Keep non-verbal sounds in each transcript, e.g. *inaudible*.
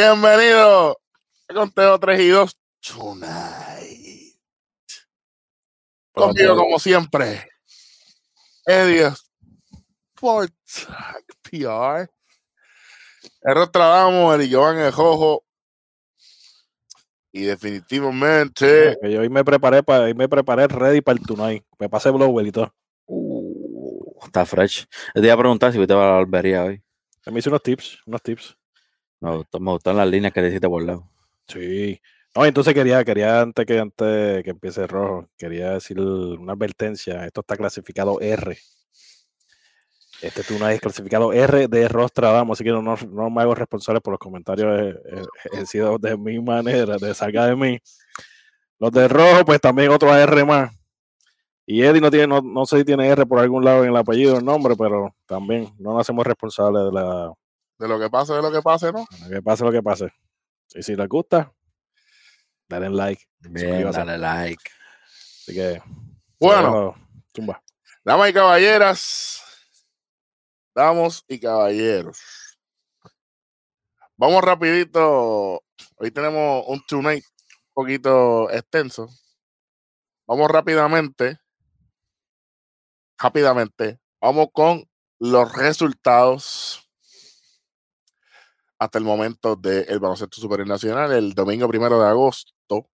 Bienvenido a Conteo 3 y 2 Tonight. Conmigo, como siempre, Eddie Sports PR. El Damos, el Joan el Jojo. Y definitivamente. Yo hoy me preparé para hoy me preparé ready para el tonight. Me pasé blower y todo. Uh, está fresh. Te iba a preguntar si te va a la barbería hoy. Me hice unos tips, unos tips. Me, gustó, gustan las líneas que dijiste por lado. Sí. No, entonces quería, quería antes que antes que empiece rojo, quería decir una advertencia. Esto está clasificado R. Este tú no es clasificado R de Rostradamo, así que no, no, me hago responsable por los comentarios. He, sido de mi manera, de salga de mí. Los de rojo, pues también otro R más. Y Eddie no tiene, no, no sé si tiene R por algún lado en el apellido, el nombre, pero también no nos hacemos responsables de la. De lo que pase, de lo que pase, ¿no? De lo que pase, lo que pase. Y si les gusta, dale like. Bien, dale like. Así que. Bueno. Tumba. Damas y caballeras, Damos y caballeros. Vamos rapidito. Hoy tenemos un tonight un poquito extenso. Vamos rápidamente. Rápidamente. Vamos con los resultados hasta el momento del baloncesto superior nacional. El domingo primero de agosto.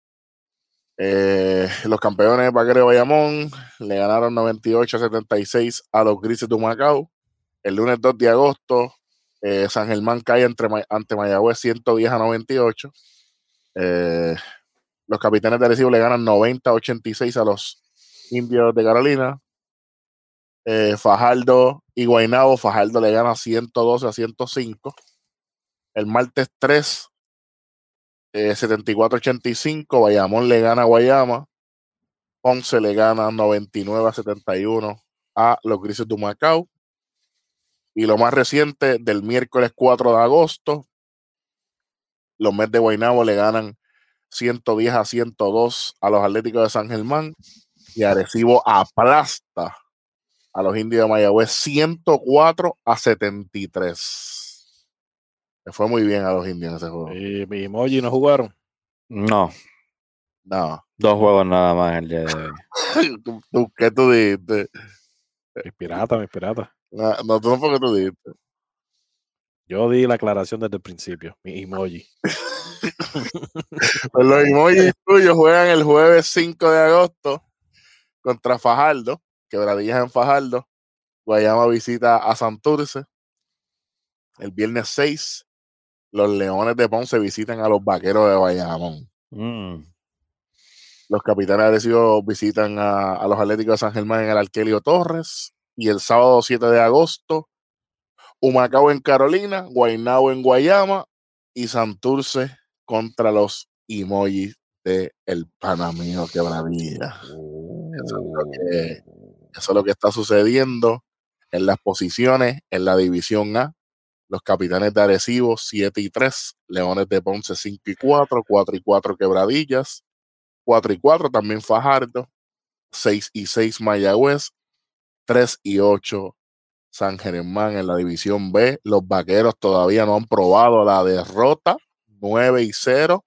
Eh, los campeones Vaquero de Bayamón le ganaron 98 a 76 a los Grises de Macao. El lunes 2 de agosto, eh, San Germán cae entre, ante Mayagüez 110 a 98. Eh, los capitanes de Recibo le ganan 90 a 86 a los indios de Carolina. Eh, Fajardo y Guainabo, Fajardo le gana 112 a 105. El martes 3, 74-85, Bayamón le gana a Guayama. Ponce le gana 99 a 71 a los Grises de Macao. Y lo más reciente, del miércoles 4 de agosto, los Mets de Guaynabo le ganan 110 a 102 a los Atléticos de San Germán y Arecibo aplasta a los indios de Mayagüez 104 a 73. Le fue muy bien a los indios en ese juego. ¿Y mi emoji no jugaron? No. No. Dos juegos nada más el día de hoy. *laughs* ¿Qué tú dijiste? Mis piratas, mis piratas. No, no, tú no porque tú dijiste. Yo di la aclaración desde el principio, mi emoji. pues *laughs* los emojis *laughs* tuyos juegan el jueves 5 de agosto contra Fajardo, quebradillas en Fajardo. Guayama visita a Santurce. El viernes 6, los Leones de Ponce visitan a los Vaqueros de Bayamón. Mm. Los Capitanes de visitan a, a, los Atléticos de San Germán en el Arquelio Torres y el sábado 7 de agosto, Humacao en Carolina, Guaynabo en Guayama y Santurce contra los emojis de el Panamío Quebradilla. Eso, es eso es lo que está sucediendo en las posiciones en la división A. Los capitanes de Arecibo 7 y 3, Leones de Ponce 5 y 4, 4 y 4 Quebradillas, 4 y 4 también Fajardo, 6 y 6 Mayagüez, 3 y 8 San Germán en la división B. Los vaqueros todavía no han probado la derrota. 9 y 0.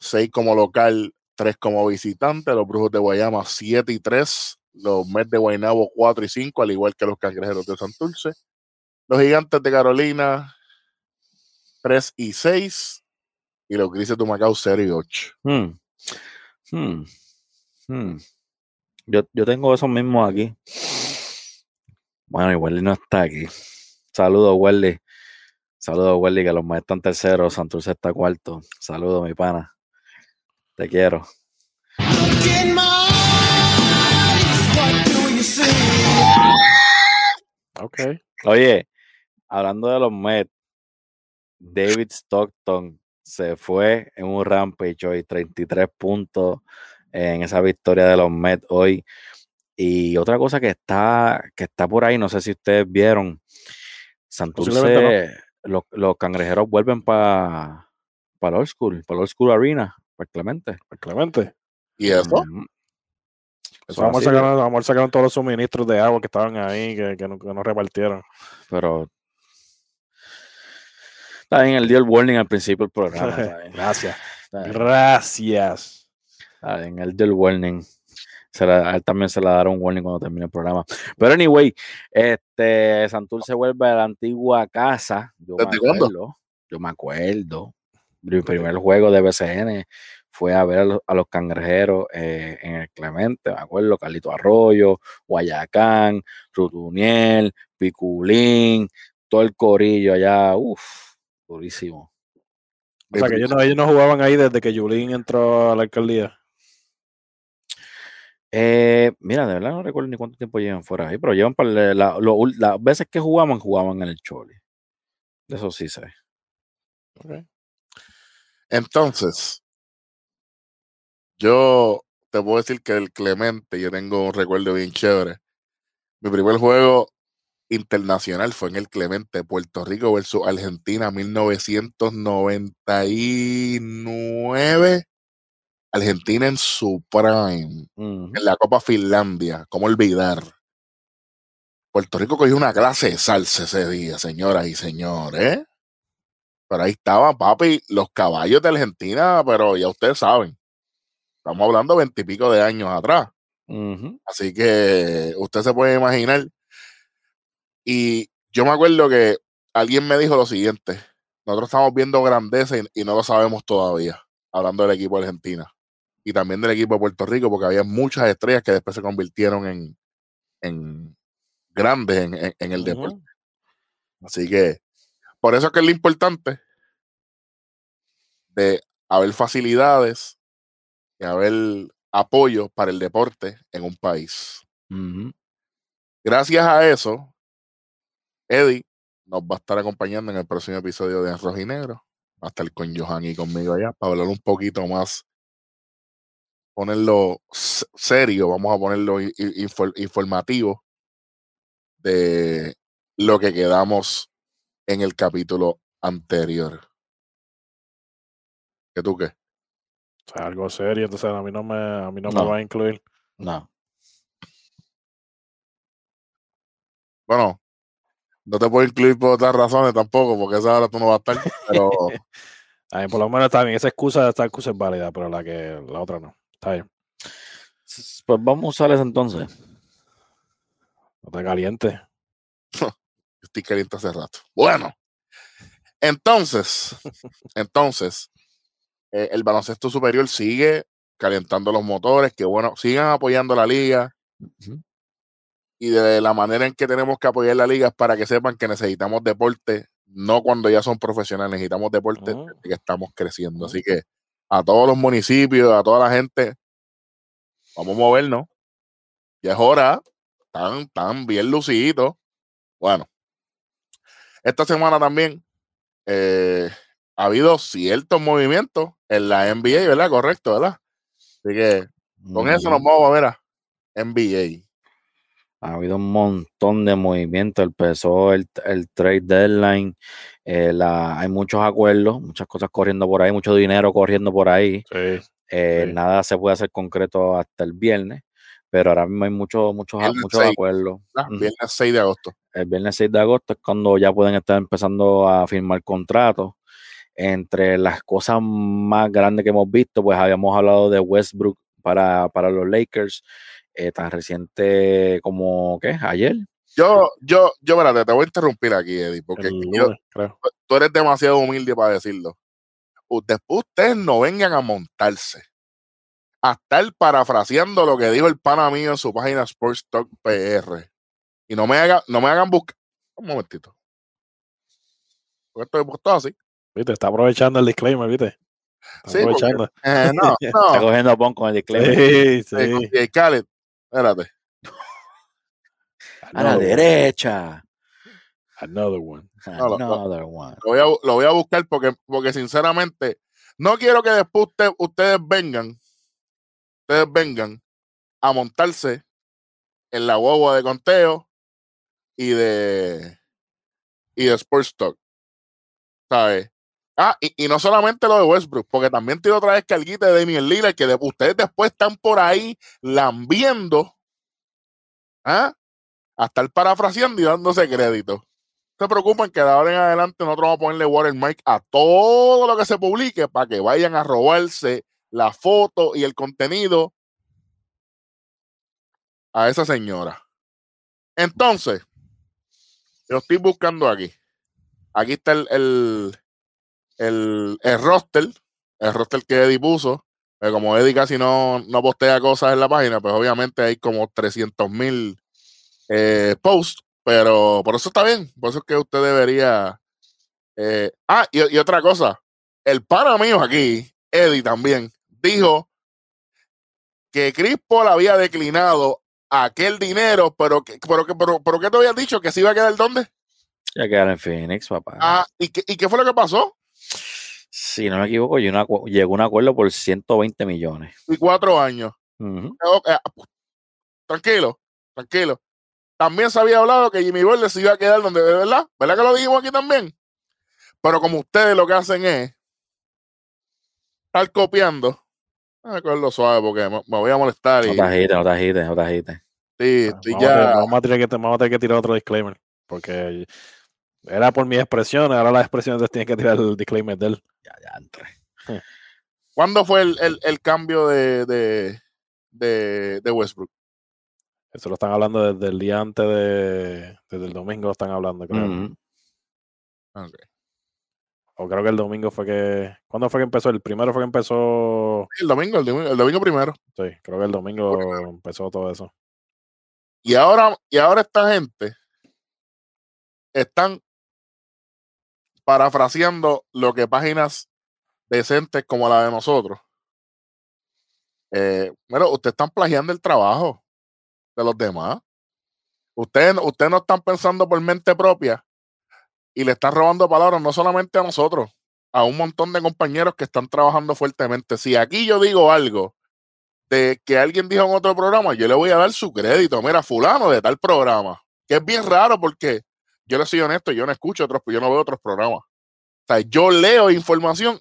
6 como local, 3 como visitante. Los Brujos de Guayama 7 y 3. Los Mets de Guaynabo 4 y 5, al igual que los Cangrejeros de Santurce. Los Gigantes de Carolina 3 y 6. Y los Grises de Macao 0 y 8. Hmm. Hmm. Hmm. Yo, yo tengo esos mismos aquí. Bueno, y Welly no está aquí. Saludos, Welly. Saludos, Welly, que los maestros están terceros, Santurce está cuarto. Saludos, mi pana. Te quiero. Ok. Oye, hablando de los Mets, David Stockton se fue en un rampage hoy, 33 puntos, en esa victoria de los Mets hoy. Y otra cosa que está, que está por ahí, no sé si ustedes vieron, Santurce, los, cangrejeros vuelven para para Old School, para Old School Arena, para Clemente. Para Clemente. ¿Y eso? vamos, a sacar, todos los suministros de agua que estaban ahí, que, no, repartieron. Pero Está bien, él dio el warning al principio del programa. *laughs* está bien, Gracias. está bien, Gracias. está bien, él dio el warning. Se la- a él también se le dará un warning cuando termine el programa. Pero anyway, este Santurce vuelve a la antigua casa. Yo me acuerdo, Yo me acuerdo. Mi primer juego de BCN fue a ver a los, a los cangrejeros eh, en el Clemente, me acuerdo, Carlito Arroyo, Guayacán, Rutuniel, Piculín, todo el corillo allá, uff, durísimo. O sea, que ellos no, ellos no jugaban ahí desde que Yulín entró a la alcaldía. Eh, mira, de verdad no recuerdo ni cuánto tiempo llevan fuera ahí, pero llevan para la- lo ul- las veces que jugaban, jugaban en el Choli. Eso sí sé. Entonces, yo te puedo decir que el Clemente, yo tengo un recuerdo bien chévere. Mi primer juego internacional fue en el Clemente, Puerto Rico versus Argentina, 1999. Argentina en su prime, en la Copa Finlandia, ¿cómo olvidar? Puerto Rico cogió una clase de salsa ese día, señoras y señores. Pero ahí estaban, papi, los caballos de Argentina, pero ya ustedes saben. Estamos hablando veintipico de años atrás. Así que usted se puede imaginar. Y yo me acuerdo que alguien me dijo lo siguiente. Nosotros estamos viendo grandeza y, y no lo sabemos todavía, hablando del equipo de Argentina. Y también del equipo de Puerto Rico, porque había muchas estrellas que después se convirtieron en, en grandes en, en- en el deporte. Así que por eso es que es lo importante de haber facilidades y haber apoyo para el deporte en un país. Gracias a eso, Eddie nos va a estar acompañando en el próximo episodio de Rojo y Negro. Va a estar con Johan y conmigo allá para hablar un poquito más, ponerlo serio, vamos a ponerlo infor- informativo de lo que quedamos en el capítulo anterior. ¿Qué tú qué? O sea, algo serio, entonces a mí no me, a mí no, No. me va a incluir. No. Bueno, no te puedo incluir por otras razones tampoco, porque esa hora tú no vas a estar, pero *laughs* A mí por lo menos está bien. Esa excusa, esta excusa es válida, pero la que la otra no. Está bien. Pues vamos a usar eso entonces. No te caliente. *laughs* estoy caliente hace rato. Bueno, entonces, *laughs* entonces, eh, el baloncesto superior sigue calentando los motores, que bueno, sigan apoyando la liga Ujú. Y de la manera en que tenemos que apoyar la liga es para que sepan que necesitamos deporte, no cuando ya son profesionales, necesitamos deporte desde que estamos creciendo. Ujú. Así que a todos los municipios, a toda la gente, vamos a movernos. Ya es hora, están, están bien luciditos. Bueno, esta semana también eh, ha habido ciertos movimientos en la NBA, ¿verdad? Correcto, ¿verdad? Así que con eso nos Ujú. vamos a ver a NBA. Ha habido un montón de movimientos. Empezó el, el trade deadline. eh, la- hay muchos acuerdos, muchas cosas corriendo por ahí, mucho dinero corriendo por ahí. Sí. eh, Sí. Nada se puede hacer concreto hasta el viernes, pero ahora mismo hay muchos, muchos, Viernes muchos 6, acuerdos. ¿verdad? Ujú. Viernes 6 de agosto. El viernes 6 de agosto es cuando ya pueden estar empezando a firmar contratos. Entre las cosas más grandes que hemos visto, pues habíamos hablado de Westbrook para, para los Lakers, eh, tan reciente como, ¿qué? Ayer. Yo, yo, yo, espérate, te voy a interrumpir aquí, Eddie, porque El yo- tú eres demasiado humilde para decirlo. Después ustedes no vengan a montarse. A estar parafraseando lo que dijo el pana mío en su página Sports Talk PR. Y no me, haga, no me hagan buscar. Un momentito. Porque esto es puesto así. ¿Viste? Está aprovechando el disclaimer, ¿viste? Está Sí, porque- aprovechando. Eh, no, *laughs* Está no. cogiendo pon con el disclaimer. Sí, sí. Con espérate. A la Another one, derecha. Another one. No, lo- lo- Another one. Lo voy a, lo voy a buscar porque, porque sinceramente no quiero que después usted- ustedes vengan, ustedes vengan a montarse en la guagua de conteo y de y de Sports Talk. ¿Sabes? Ah, y, no solamente lo de Westbrook, porque también tiene otra vez que alguito de Damian Lillard, que de- ustedes después están por ahí lambiendo, ¿ah? A estar parafraseando y dándose crédito. se preocupen que de ahora en adelante nosotros vamos a ponerle watermark a todo lo que se publique para que vayan a robarse la foto y el contenido a esa señora. Entonces, yo estoy buscando aquí. Aquí está el, el, el roster, el roster que Eddie puso. Pero como Eddie casi no, no postea cosas en la página, pues obviamente hay como 300 mil eh, posts, pero por eso está bien. Por eso es que usted debería. eh, ah, y, y otra cosa. El pana mío aquí, Eddie también, dijo que Chris Paul había declinado aquel dinero, pero que, pero que, pero, pero ¿qué te habían dicho? ¿Que se iba a quedar dónde? Ya quedaron en Phoenix, papá. Ah, ¿y qué, ¿y qué fue lo que pasó? Si no me equivoco, llegó un acuerdo por 120 millones. Y cuatro años. Ah, Tranquilo, tranquilo. También se había hablado que Jimmy Butler se iba a quedar donde, de verdad, ¿verdad que lo dijimos aquí también? Pero como ustedes lo que hacen es estar copiando, a cogerlo suave porque me, me voy a molestar No y te agites, no te agites, no te agites. sí, estoy Vamos, a tener, ya. vamos a tener que, vamos a tener que tirar otro disclaimer. Porque era por mis expresiones, ahora las expresiones tienen que tirar el disclaimer de él. Ya, ya, entre. ¿Cuándo fue el, el- el cambio de, de, de, de Westbrook? Eso lo están hablando desde el día antes de. Desde el domingo lo están hablando, creo. Ok. O creo que el domingo fue que. ¿Cuándo fue que empezó? El primero fue que empezó. El domingo, el domingo, el domingo primero. Sí, creo que el domingo empezó todo eso. Y ahora, y ahora esta gente están parafraseando lo que páginas decentes como la de nosotros. Eh, bueno, ustedes están plagiando el trabajo de los demás. Ustedes, ustedes no están pensando por mente propia y le están robando palabras no solamente a nosotros, a un montón de compañeros que están trabajando fuertemente. Si aquí yo digo algo de que alguien dijo en otro programa, yo le voy a dar su crédito. Mira, fulano de tal programa. Que es bien raro porque yo le soy honesto, yo no escucho otros, yo no veo otros programas. O sea, yo leo información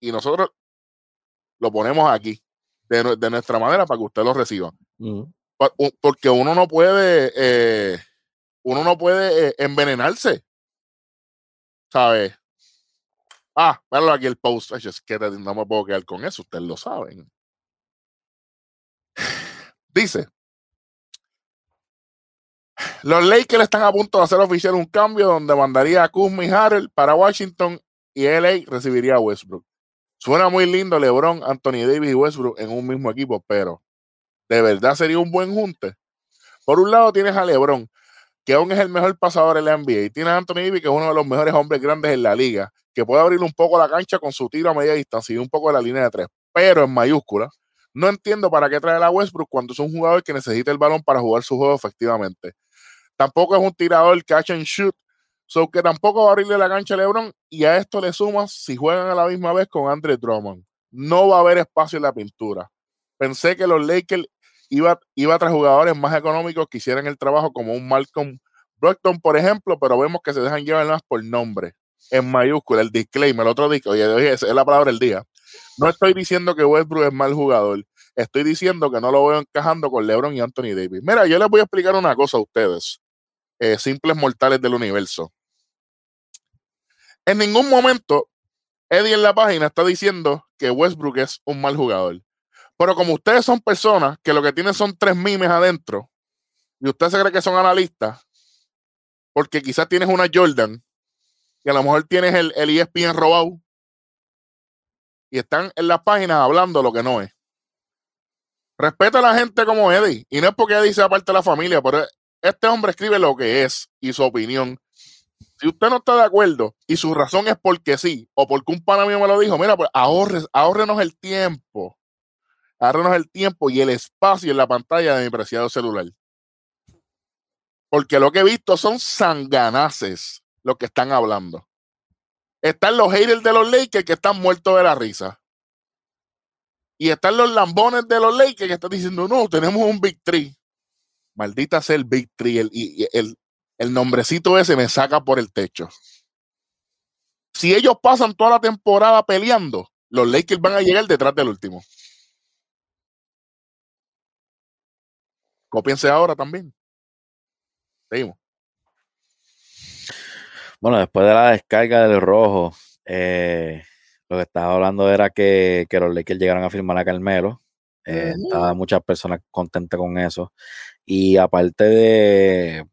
y nosotros lo ponemos aquí, de, nue- de nuestra manera, para que usted lo reciba. U- Porque uno no puede, eh, uno no puede eh, envenenarse. ¿Sabes? Ah, véalo aquí el post. Ay, es que no me puedo quedar con eso, ustedes lo saben. *sighs* Dice, los Lakers están a punto de hacer oficial un cambio donde mandaría a Kuzma y Harrell para Washington y LA recibiría a Westbrook. Suena muy lindo LeBron, Anthony Davis y Westbrook en un mismo equipo, pero de verdad sería un buen junte. Por un lado tienes a LeBron, que aún es el mejor pasador en la NBA, y tienes a Anthony Davis, que es uno de los mejores hombres grandes en la liga, que puede abrir un poco la cancha con su tiro a media distancia y un poco de la línea de tres, pero en mayúscula. No entiendo para qué traer a Westbrook cuando es un jugador que necesita el balón para jugar su juego efectivamente. Tampoco es un tirador catch and shoot, so que tampoco va a abrirle la cancha a LeBron y a esto le sumas si juegan a la misma vez con Andre Drummond. No va a haber espacio en la pintura. Pensé que los Lakers iba, iba tras jugadores más económicos que hicieran el trabajo como un Malcolm Brogdon, por ejemplo, pero vemos que se dejan llevar más por nombre, en mayúscula, el disclaimer, el otro disclaimer, oye, oye, esa es la palabra del día. No estoy diciendo que Westbrook es mal jugador, estoy diciendo que no lo veo encajando con LeBron y Anthony Davis. Mira, yo les voy a explicar una cosa a ustedes, eh, simples mortales del universo. En ningún momento Eddie en la página está diciendo que Westbrook es un mal jugador. Pero como ustedes son personas que lo que tienen son tres mimes adentro, y usted se cree que son analistas, porque quizás tienes una Jordan, y a lo mejor tienes el, el ESPN robado, y están en las páginas hablando lo que no es. Respeta a la gente como Eddie, y no es porque Eddie sea parte de la familia, pero este hombre escribe lo que es y su opinión. Si usted no está de acuerdo y su razón es porque sí, o porque un pana mío me lo dijo, mira, pues ahorre, ahórrenos el tiempo. Ahórrenos el tiempo y el espacio en la pantalla de mi preciado celular. Porque lo que he visto son sanganaces los que están hablando. Están los haters de los Lakers que están muertos de la risa. Y están los lambones de los Lakers que están diciendo, no, tenemos un Big Tree. Maldita sea el Big Tree. El, y, y el, el nombrecito ese me saca por el techo. Si ellos pasan toda la temporada peleando, los Lakers van a llegar detrás del último. Cópiense ahora también. Seguimos. Bueno, después de la descarga del rojo, eh, lo que estaba hablando era que, que los Lakers llegaron a firmar a Carmelo. Eh, Estaban muchas personas contentas con eso. Y aparte de,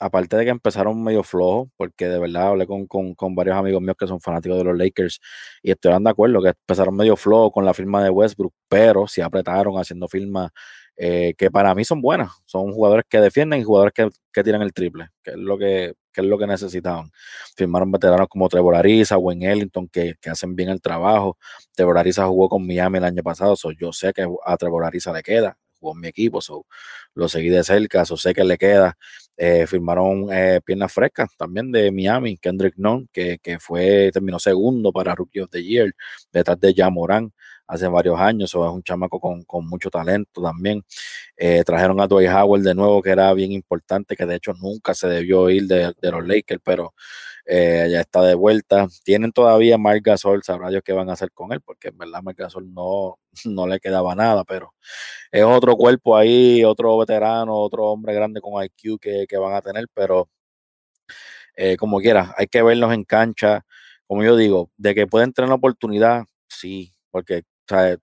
aparte de que empezaron medio flojos, porque de verdad hablé con, con, varios amigos míos que son fanáticos de los Lakers y estoy de acuerdo que empezaron medio flojos con la firma de Westbrook, pero sí apretaron haciendo firmas eh, que para mí son buenas. Son jugadores que defienden y jugadores que, que tiran el triple, que es lo que, es lo que necesitaban. Firmaron veteranos como Trevor Ariza, Wayne Ellington, que, hacen bien el trabajo. Trevor Ariza jugó con Miami el año pasado, yo sé que a Trevor Ariza le queda, en mi equipo, so, lo seguí de cerca, so, sé que le queda. Eh, firmaron eh, piernas frescas también de Miami, Kendrick Nunn, que, que, fue, terminó segundo para Rookie of the Year, detrás de Jamoran hace varios años, o es un chamaco con, mucho talento también. Eh, trajeron a Dwight Howard de nuevo, que era bien importante, que de hecho nunca se debió ir de, los Lakers, pero eh, ya está de vuelta. Tienen todavía Mark Gasol, sabrá Dios qué van a hacer con él, porque en verdad Mark Gasol no, *laughs* no le quedaba nada, pero es otro cuerpo ahí, otro veterano, otro hombre grande con IQ que, van a tener, pero eh, como quiera, hay que verlos en cancha. Como yo digo, de que pueden tener la oportunidad, sí, porque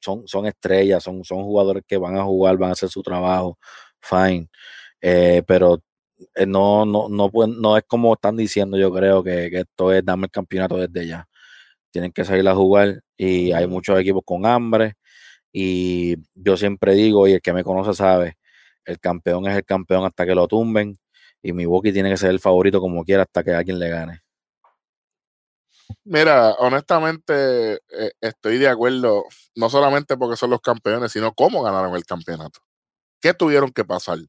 son, son estrellas, son, son jugadores que van a jugar, van a hacer su trabajo, fine. Eh, pero eh, no, no, no, no es como están diciendo, yo creo que, esto es darme el campeonato desde ya. Tienen que salir a jugar y hay muchos equipos con hambre. Y yo siempre digo, y el que me conoce sabe, el campeón es el campeón hasta que lo tumben. Y mi Milwaukee tiene que ser el favorito como quiera hasta que alguien le gane. Mira, honestamente eh, estoy de acuerdo, no solamente porque son los campeones, sino cómo ganaron el campeonato. ¿Qué tuvieron que pasar?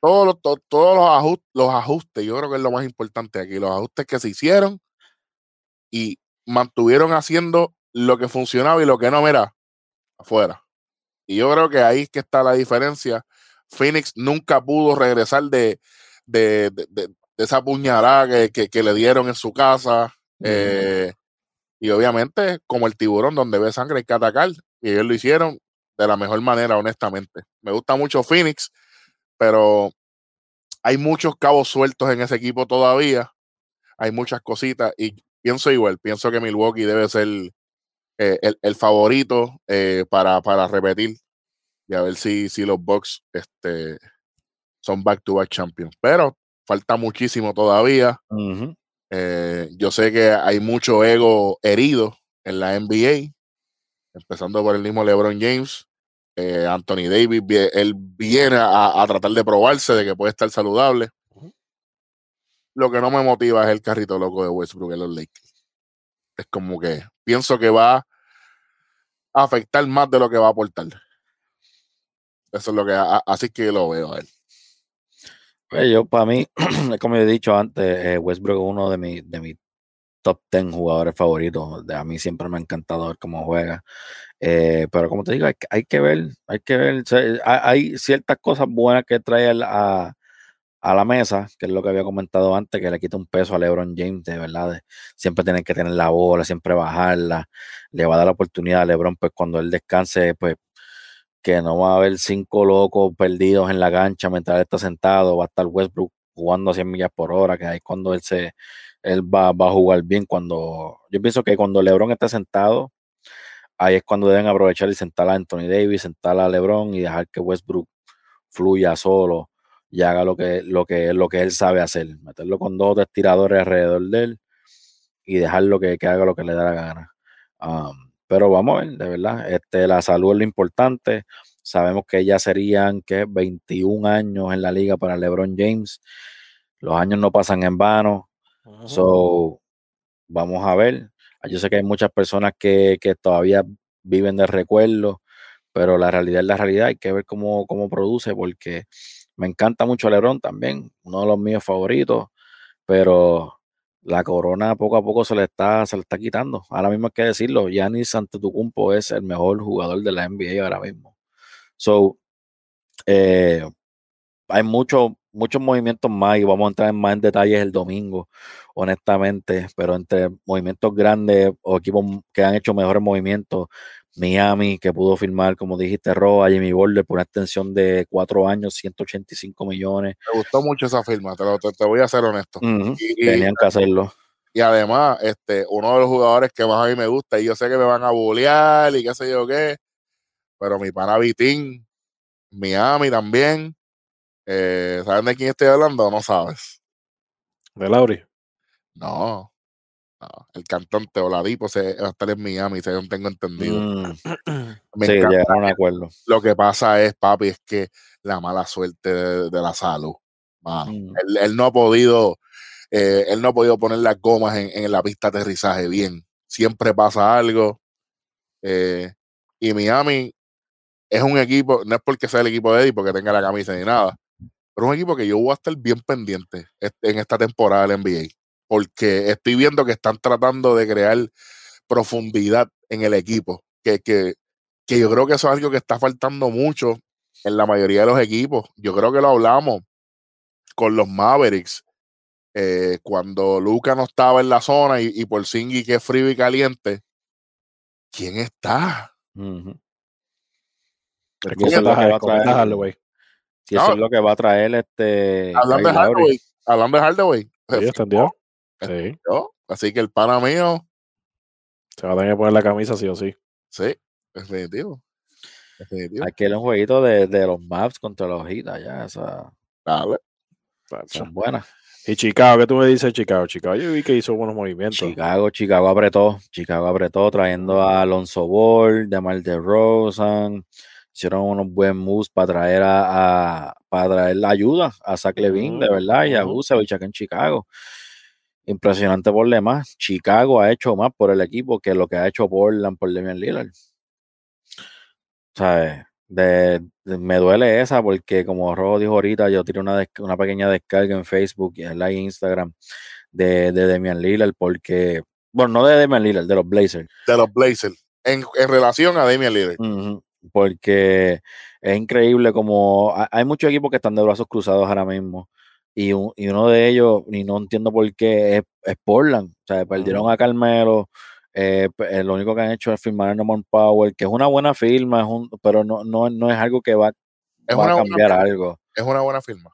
Todos los, todos los, ajustes, los ajustes, yo creo que es lo más importante aquí, los ajustes que se hicieron y mantuvieron haciendo lo que funcionaba y lo que no, mira, afuera. Y yo creo que ahí es que está la diferencia. Phoenix nunca pudo regresar de, de, esa puñalada que, que, le dieron en su casa. Eh, y obviamente, como el tiburón, donde ve sangre hay que atacar. Y ellos lo hicieron de la mejor manera, honestamente. Me gusta mucho Phoenix, pero hay muchos cabos sueltos en ese equipo todavía. Hay muchas cositas. Y pienso igual, pienso que Milwaukee debe ser eh, el, favorito eh, para, para, repetir. Y a ver si, si los Bucks este, son back-to-back champions. Pero falta muchísimo todavía. Eh, yo sé que hay mucho ego herido en la NBA, empezando por el mismo LeBron James. Eh, Anthony Davis, él viene a, tratar de probarse de que puede estar saludable. Lo que no me motiva es el carrito loco de Westbrook en los Lakers. Es como que pienso que va a afectar más de lo que va a aportar. Eso es lo que, así que lo veo a él. Pues yo, para mí, *clears throat* como he dicho antes, eh, Westbrook es uno de mis de top 10 jugadores favoritos. De, a mí siempre me ha encantado ver cómo juega. Eh, pero como te digo, hay, que ver, hay que ver. hay, ciertas cosas buenas que trae a, a, la mesa, que es lo que había comentado antes, que le quita un peso a LeBron James, de verdad. siempre tienen que tener la bola, siempre bajarla. Le va a dar la oportunidad a LeBron, pues cuando él descanse, pues que no va a haber cinco locos perdidos en la cancha mientras él está sentado, va a estar Westbrook jugando a 100 millas por hora, que ahí cuando él se él va, va, a jugar bien cuando yo pienso que cuando LeBron está sentado, ahí es cuando deben aprovechar y sentar a Anthony Davis, sentar a LeBron y dejar que Westbrook fluya solo y haga lo que, lo que, lo que él sabe hacer, meterlo con dos o tres tiradores alrededor de él y dejarlo que, que haga lo que le da la gana. Um, pero vamos a ver, de verdad, este, la salud es lo importante. Sabemos que ya serían que 21 años en la liga para LeBron James. Los años no pasan en vano. So, vamos a ver. Yo sé que hay muchas personas que, todavía viven de recuerdo, pero la realidad es la realidad. Hay que ver cómo, cómo produce, porque me encanta mucho LeBron también, uno de los míos favoritos, pero la corona poco a poco se le está, se le está quitando. Ahora mismo hay que decirlo, Giannis Antetokounmpo es el mejor jugador de la NBA ahora mismo. So, eh, hay muchos muchos movimientos más y vamos a entrar en más en detalles el domingo, honestamente, pero entre movimientos grandes o equipos que han hecho mejores movimientos, Miami, que pudo firmar, como dijiste, Roa, Jimmy Boulder por una extensión de cuatro años, 185 millones. Me gustó mucho esa firma, te, lo- te- te voy a ser honesto. Y- Tenían que hacerlo. Y además, este, uno de los jugadores que más a mí me gusta, y yo sé que me van a bullear y qué sé yo qué, pero mi pana Vitín, Miami también. Eh, ¿Saben de quién estoy hablando o no sabes? De Lauri. No, no. El cantante Oladipo se va a estar en Miami, según tengo entendido. Mm, *clears throat* Me sí, llegaron a un acuerdo. Lo que pasa es, papi, es que la mala suerte de, de la salud. mano. Mm. Él, él no ha podido, eh, él no ha podido poner las gomas en, en la pista de aterrizaje bien. Siempre pasa algo. eh, y Miami es un equipo, no es porque sea el equipo de Eddie, porque tenga la camisa ni nada, pero es un equipo que yo voy a estar bien pendiente en esta temporada del NBA. Porque estoy viendo que están tratando de crear profundidad en el equipo. Que, que, que yo creo que eso es algo que está faltando mucho en la mayoría de los equipos. Yo creo que lo hablamos con los Mavericks. eh, cuando Luca no estaba en la zona y, y por Singy que es frío y caliente, ¿quién está? Y eso es lo que va a traer- Hardaway. y eso es lo que va a traer este. Hablando de. Hardaway, hablando de Hardaway, Sí, así que el pana mío, Se va a tener que poner la camisa sí o sí. sí, definitivo. Definitivo. Aquí era un jueguito de, de los Maps contra los Hitas, ya, esas Dale. Son buenas. Y Chicago, ¿qué tú me dices de Chicago? Chicago, yo vi que hizo buenos movimientos. Chicago, Chicago apretó, Chicago apretó trayendo a Alonso Ball, DeMar DeRozan, hicieron unos buen moves para traer a, a- para traer la ayuda a Zach Levine, de verdad, y a. Vucevic acá en Chicago. Impresionante por demás. Chicago ha hecho más por el equipo que lo que ha hecho Portland por Damian Lillard. ¿Sabes? De, de- me duele esa porque como Robo dijo ahorita, yo tiré una, una pequeña descarga en Facebook y en la Instagram de, de Damian Lillard porque, bueno, no de Damian Lillard, de los Blazers. De los Blazers. En, en relación a Damian Lillard. Porque es increíble como ha- hay muchos equipos que están de brazos cruzados ahora mismo y, un- y uno de ellos, y no entiendo por qué, es, es Portland. O sea, perdieron a Carmelo, eh, eh, lo único que han hecho es firmar a Norman Powell, que es una buena firma, es un, pero no, no, no es algo que va, Es va a cambiar algo. Es una buena firma.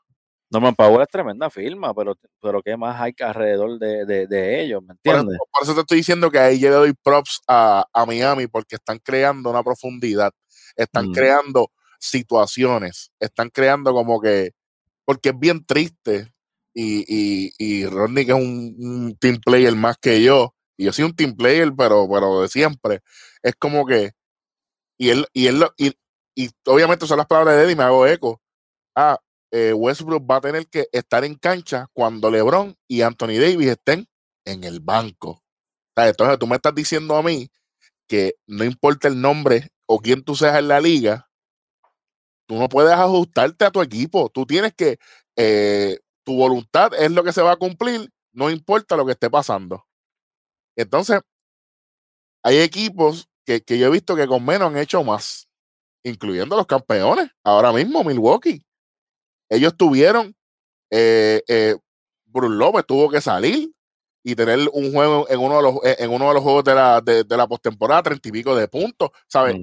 Norman Powell es tremenda firma, pero, pero ¿qué más hay alrededor de, de, de ellos? ¿Me Por entiendes? por eso te estoy diciendo que ahí yo le doy props a, a Miami porque están creando una profundidad, están Mm. creando situaciones, están creando como que, porque es bien triste y, y, y Rodney que es un, team player más que yo, y yo soy un team player pero, pero de siempre, es como que, y él, y él, y, y obviamente son las palabras de Eddie, me hago eco, ah, eh, Westbrook va a tener que estar en cancha cuando LeBron y Anthony Davis estén en el banco. Entonces tú me estás diciendo a mí que no importa el nombre o quién tú seas en la liga, tú no puedes ajustarte a tu equipo. Tú tienes que, eh, tu voluntad es lo que se va a cumplir, no importa lo que esté pasando. Entonces, hay equipos que, que yo he visto que con menos han hecho más, incluyendo los campeones. Ahora mismo, Milwaukee. Ellos tuvieron, eh, eh, Bruce López tuvo que salir y tener un juego en uno de los, en uno de los juegos de la, de, la postemporada, treinta y pico de puntos. ¿Sabes?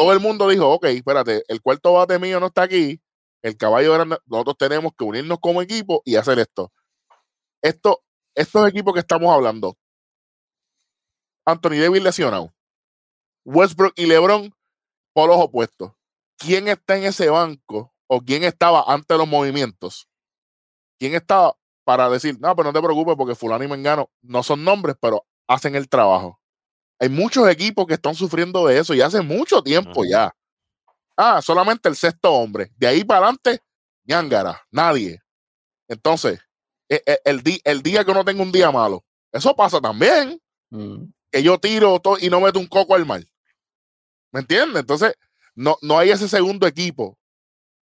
Todo el mundo dijo, ok, espérate, el cuarto bate mío no está aquí, el caballo grande, nosotros tenemos que unirnos como equipo y hacer esto. Esto, estos equipos que estamos hablando, Anthony Davis lesionado, Westbrook y LeBron por los opuestos. ¿Quién está en ese banco o quién estaba antes de los movimientos? ¿Quién estaba para decir, no, pero no te preocupes porque fulano y mengano no son nombres, pero hacen el trabajo? Hay muchos equipos que están sufriendo de eso y hace mucho tiempo ya. Ah, solamente el sexto hombre. De ahí para adelante, ñangara, nadie. Entonces, e- e- el, día que uno tenga un día malo, eso pasa también Ujú. que yo tiro todo y no meto un coco al mar. ¿Me entiendes? Entonces, no, no hay ese segundo equipo.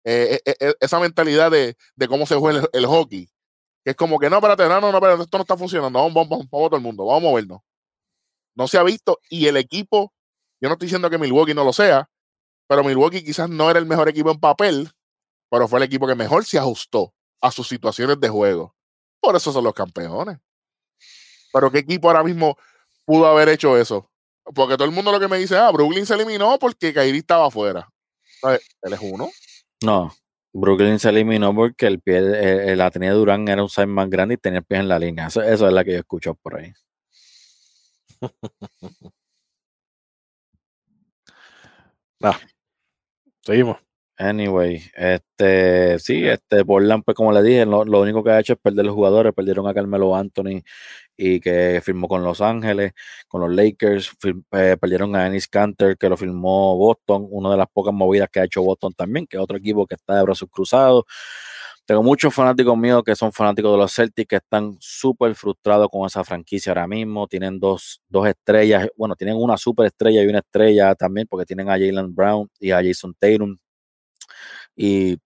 eh, eh, eh, esa mentalidad de, de cómo se juega el, el hockey. Que es como que no, espérate, no, no, no, espérate, esto no está funcionando. Vamos, vamos, vamos, vamos todo el mundo, vamos a movernos. No se ha visto. Y el equipo, yo no estoy diciendo que Milwaukee no lo sea, pero Milwaukee quizás no era el mejor equipo en papel, pero fue el equipo que mejor se ajustó a sus situaciones de juego. Por eso son los campeones. Pero ¿qué equipo ahora mismo pudo haber hecho eso? Porque todo el mundo lo que me dice, ah, Brooklyn se eliminó porque Kyrie estaba afuera. Él es uno. No, Brooklyn se eliminó porque el pie, el, la tenía Durán era un size más grande y tenía el pie en la línea. Eso, eso es la que yo escucho por ahí. *laughs* Seguimos. Anyway, este, sí, este Portland, pues como le dije, lo, lo, único que ha hecho es perder los jugadores, perdieron a Carmelo Anthony y que firmó con Los Ángeles, con los Lakers, eh, perdieron a Ennis Canter, que lo firmó Boston, una de las pocas movidas que ha hecho Boston también, que es otro equipo que está de brazos cruzados. Tengo muchos fanáticos míos que son fanáticos de los Celtics que están súper frustrados con esa franquicia ahora mismo. Tienen dos, dos estrellas, bueno, tienen una super estrella y una estrella también porque tienen a Jalen Brown y a Jason Tatum. Y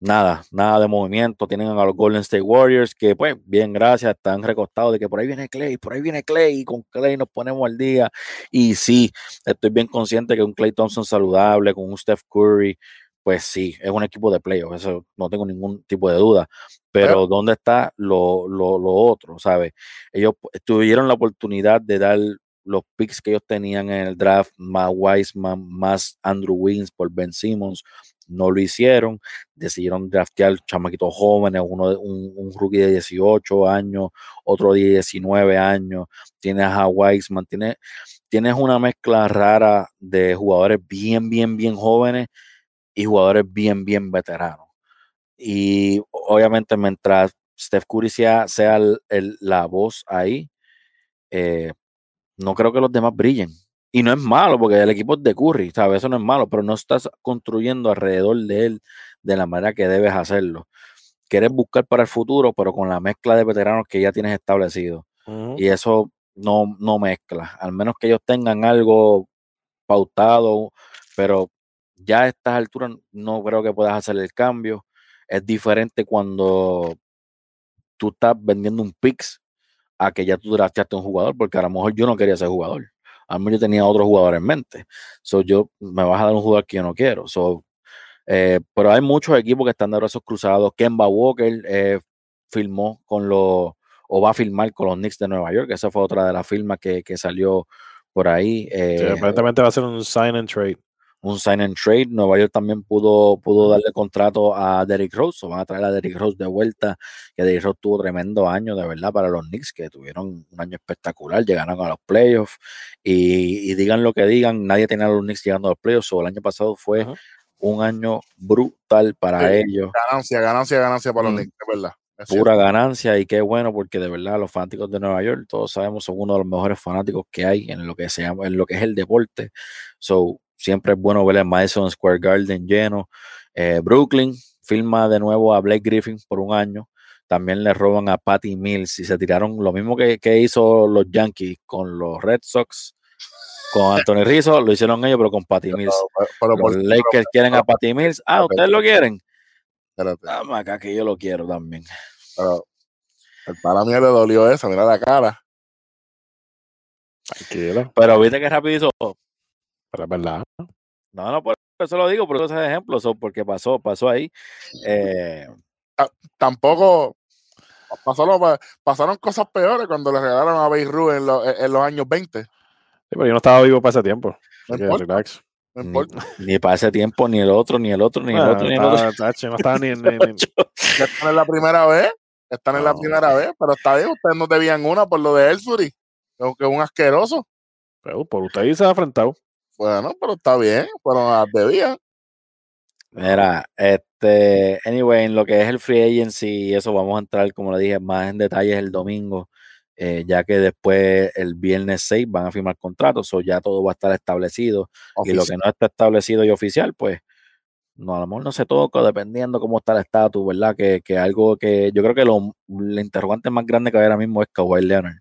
nada, nada de movimiento. Tienen a los Golden State Warriors que, pues, bien, gracias, están recostados de que por ahí viene Clay, por ahí viene Clay, y con Clay nos ponemos al día. Y sí, estoy bien consciente que un Clay Thompson saludable, con un Steph Curry, pues sí, es un equipo de playoffs, eso no tengo ningún tipo de duda. Pero ¿dónde está lo, lo, lo otro? ¿Sabes? Ellos tuvieron la oportunidad de dar los picks que ellos tenían en el draft, más Wiseman, más Andrew Wins por Ben Simmons, no lo hicieron, decidieron draftear chamaquitos jóvenes, uno un, un rookie de 18 años, otro de 19 años, tienes a Wiseman, tienes, tienes una mezcla rara de jugadores bien, bien, bien jóvenes y jugadores bien, bien veteranos. Y obviamente mientras Steph Curry sea, sea el, la voz ahí, eh, no creo que los demás brillen. Y no es malo, porque el equipo es de Curry, ¿sabes? Eso no es malo, pero no estás construyendo alrededor de él de la manera que debes hacerlo. Quieres buscar para el futuro, pero con la mezcla de veteranos que ya tienes establecido. Y eso no, no mezcla. Al menos que ellos tengan algo pautado, pero ya a estas alturas no creo que puedas hacer el cambio. Es diferente cuando tú estás vendiendo un Pix a que ya tú drafteaste un jugador, porque a lo mejor yo no quería ser jugador. A mejor yo tenía otro jugador en mente. So, yo me vas a dar un jugador que yo no quiero. So, eh, pero hay muchos equipos que están de brazos cruzados. Kemba Walker eh, filmó con los, o va a filmar con los Knicks de Nueva York. Esa fue otra de las firmas que, que salió por ahí. Eh, aparentemente va a ser un sign and trade un sign and trade. Nueva York también pudo, pudo darle contrato a Derrick Rose, o van a traer a Derrick Rose de vuelta, que Derrick Rose tuvo tremendo año de verdad para los Knicks, que tuvieron un año espectacular, llegaron a los playoffs, y, digan lo que digan, nadie tenía a los Knicks llegando a los playoffs, o el año pasado fue un año brutal para ellos. Ganancia, ganancia, ganancia para los mm. Knicks, de verdad. pura ganancia y qué bueno porque de verdad los fanáticos de Nueva York todos sabemos son uno de los mejores fanáticos que hay en lo que se llama en lo que es el deporte so Siempre es bueno ver el Madison Square Garden lleno. Eh, Brooklyn firma de nuevo a Blake Griffin por un año. También le roban a Patty Mills y se tiraron lo mismo que, que hizo los Yankees con los Red Sox. Con Anthony Rizzo lo hicieron ellos, pero con Patty Mills. los Lakers quieren a Patty Mills. Ah, ¿ustedes lo quieren? Acá que yo lo quiero también. Pero el para mí le dolió eso, mira la cara. Tranquilo. Pero viste que rápido hizo pero es verdad. No, no, por eso lo digo, por esos ejemplos, porque pasó, pasó ahí. Eh, tampoco pasaron cosas peores cuando le regalaron a Beirut en, en, los años 20. Sí, pero yo no estaba vivo para ese tiempo. No importa. Ni, para ese tiempo, ni el otro, ni el otro, ni el otro, ni el otro. no estaba ni, ni, *laughs* Están en la primera vez, están en la primera vez, pero está bien, ustedes no debían una por lo de Ellsbury, que es un asqueroso. Pero por ustedes se ha enfrentado. Bueno, pero está bien, pero las debían. Mira, este, anyway, en lo que es el free agency, eso vamos a entrar, como le dije, más en detalles el domingo, eh, ya que después el viernes 6 van a firmar contratos, o ya todo va a estar establecido. Y lo que no está establecido y oficial, pues, no, a lo mejor no se toca, dependiendo cómo está el estatus, ¿verdad? Que, que algo que yo creo que lo, el interrogante más grande que hay ahora mismo es Kawhi Leonard.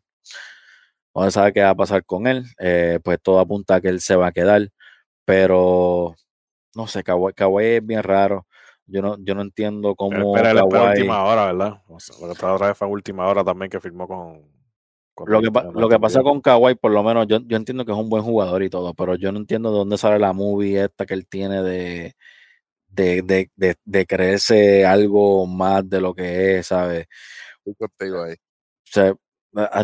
No se sabe qué va a pasar con él. Eh, pues todo apunta a que él se va a quedar. Pero no sé, Kawhi, es bien raro. Yo no, yo no entiendo cómo. Pero él Kawhi... última hora, ¿verdad? O sea, lo que otra vez fue última hora también que firmó con. lo que, lo que pasa con Kawhi, por lo menos, yo, yo entiendo que es un buen jugador y todo, pero yo no entiendo de dónde sale la movie esta que él tiene de, de, de, de, de creerse algo más de lo que es, ¿sabes? Estoy contigo ahí. O sea,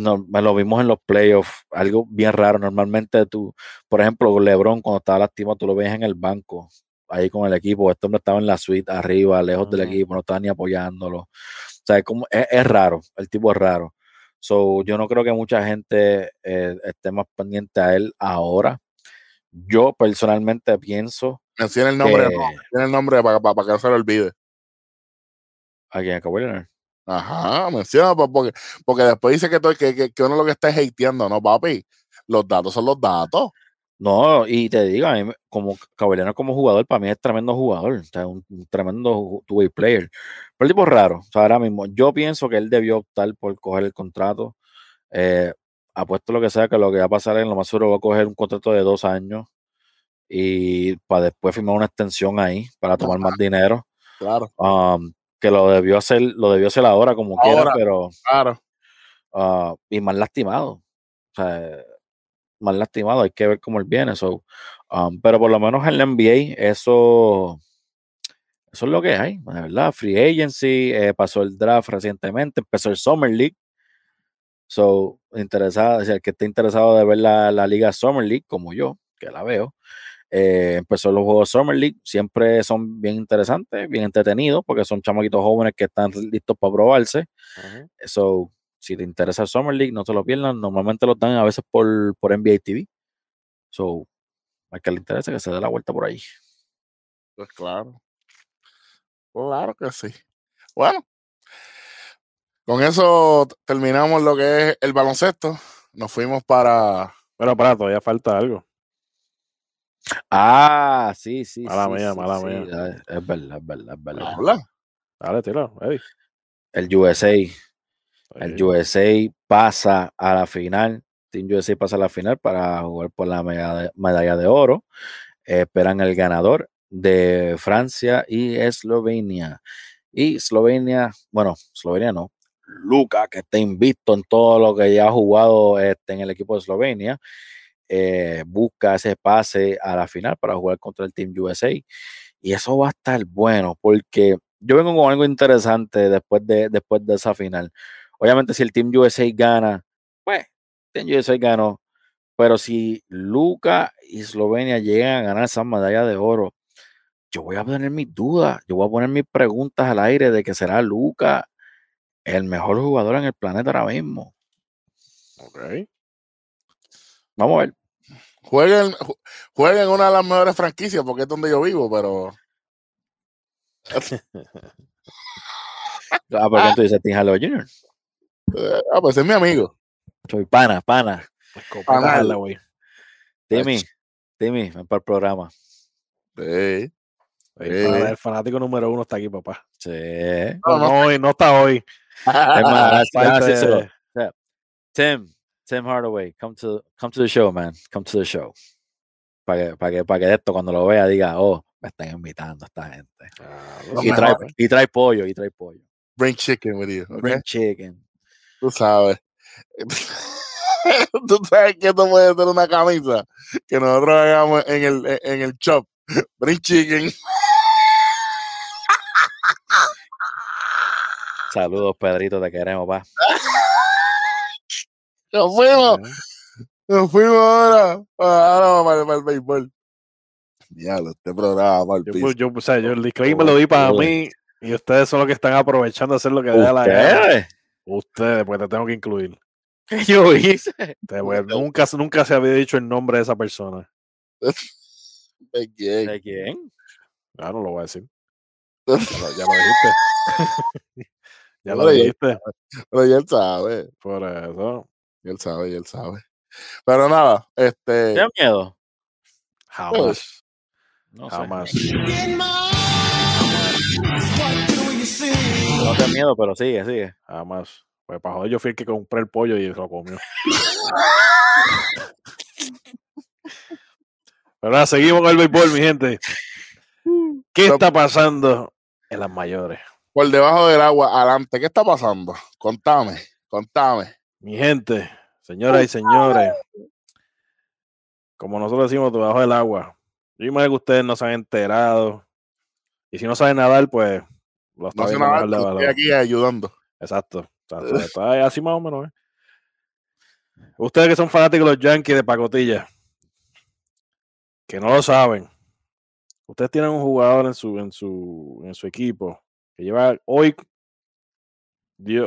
no, me lo vimos en los playoffs, algo bien raro. Normalmente tú, por ejemplo, LeBron cuando estaba lastimado, tú lo ves en el banco, ahí con el equipo. Este hombre estaba en la suite, arriba, lejos del equipo, no estaba ni apoyándolo. O sea, es, como, es, es raro, el tipo es raro. So, yo no creo que mucha gente eh, esté más pendiente a él ahora. Yo personalmente pienso Menciona el nombre, que... no, el nombre para, para, para que no se lo olvide. ¿A quién? ¿A Kawhi Leonard? Ajá, menciona, pa- porque, porque después dice que, todo- que, que, que uno lo que está es hateando, ¿no, papi? Los datos son los datos. No, y te digo, a mí como Leonard como jugador, para mí es tremendo jugador, o sea, un, un tremendo two-way player. Pero el tipo es raro, o sea, ahora mismo, yo pienso que él debió optar por coger el contrato. Eh, apuesto lo que sea, que lo que va a pasar en lo más seguro va a coger un contrato de dos años y para después firmar una extensión ahí para tomar más dinero. Claro, Um, que lo debió hacer, lo debió hacer ahora como quiera, pero claro. ah, y más lastimado. O sea, más lastimado, hay que ver cómo él viene. So, um, pero por lo menos en la NBA, eso, eso es lo que hay, de verdad. Free agency, eh, pasó el draft recientemente, empezó el Summer League. So, interesado, o sea, el que esté interesado de ver la, la Liga Summer League, como yo, que la veo, eh, empezó los juegos Summer League, siempre son bien interesantes, bien entretenidos, porque son chamaquitos jóvenes que están listos para probarse. Eso, si te interesa el Summer League, no te lo pierdas. Normalmente lo dan a veces por, por NBA TV. So, al que le interese, que se dé la vuelta por ahí. Pues claro. Claro que sí. Bueno, con eso terminamos lo que es el baloncesto. Nos fuimos para. Pero para, todavía falta algo. Ah, sí, sí. Mala sí, mía, sí, mala sí, mía. Es verdad, es verdad, es verdad. Habla. Dale, tira, Eddie. El USA, el. USA pasa a la final. Team USA pasa a la final para jugar por la medalla de, medalla de oro. Eh, esperan el ganador de Francia y Eslovenia. Y Eslovenia, bueno, Eslovenia no. Luca, que está invicto en todo lo que ya ha jugado este, en el equipo de Eslovenia, eh, busca ese pase a la final para jugar contra el Team USA. Y eso va a estar bueno porque yo vengo con algo interesante después de, después de esa final. Obviamente, si el Team USA gana, pues, Team USA ganó. Pero si Luca y Eslovenia llegan a ganar esa medalla de oro, yo voy a poner mis dudas, yo voy a poner mis preguntas al aire de que será Luca el mejor jugador en el planeta ahora mismo. Ok. Vamos a ver. Jueguen, ju- jueguen una de las mejores franquicias porque es donde yo vivo, pero. *laughs* Ah, ¿por qué tú dices Tim Hardaway Jr.? eh, ah, pues es mi amigo. Soy pana, pana. Escopeta Panal. Hardaway. Timmy, Timmy, ven para el programa. Sí. El, Sí. fan- el fanático número uno está aquí, papá. Sí. No, No, no. no, hoy, no está hoy. *laughs* Es más, lo- de- Tim, Tim Hardaway, come to, come to the show, man. Come to the show. Para que, para que, para que de esto cuando lo vea diga, oh, me están invitando a esta gente. Ah, Y trae, mejores. y trae pollo, y trae pollo. Bring chicken with you. Bring chicken. Tú sabes. *laughs* Tú sabes que esto puede ser una camisa que nosotros hagamos en el, en el shop. Bring chicken. Saludos, Pedrito, te queremos, pa. *laughs* Nos fuimos. Nos fuimos ahora. Ahora vamos para, para el béisbol. Diablo, este programa para el Yo, piso. pues, yo, o sea, yo el disclaimer lo di para mí y ustedes son los que están aprovechando de hacer lo que da la gana. ¿Ustedes? Ustedes, pues te tengo que incluir. *laughs* ¿Qué yo hice? Te voy- nunca, nunca se había dicho el nombre de esa persona. *laughs* ¿De quién? ¿De quién? Ah, no lo voy a decir. Ya lo, ya lo dijiste. *laughs* ya lo dijiste. Pero ya él sabe. Por eso. Ya él sabe, ya él sabe. Pero nada, este. ¿Tienes miedo? Jamás. No sé. Jamás. No tengo miedo, pero sigue, sigue. Jamás. Pues para joder, yo fui el que compré el pollo y lo comió. *laughs* Pero nada, seguimos con el béisbol, mi gente. *laughs* ¿Qué está pasando en las mayores? Por debajo del agua, adelante. ¿Qué está pasando? Contame, contame. Mi gente, señoras y señores, como nosotros decimos, debajo del agua. Yo imagino que ustedes no se han enterado. Y si no saben nadar, pues lo está No sé nada, estoy aquí ayudando. Exacto. exacto, *laughs* está así más o menos. ¿eh? Ustedes que son fanáticos de los Yankees de pacotilla, que no lo saben, ustedes tienen un jugador en su, en su, en su equipo que lleva hoy,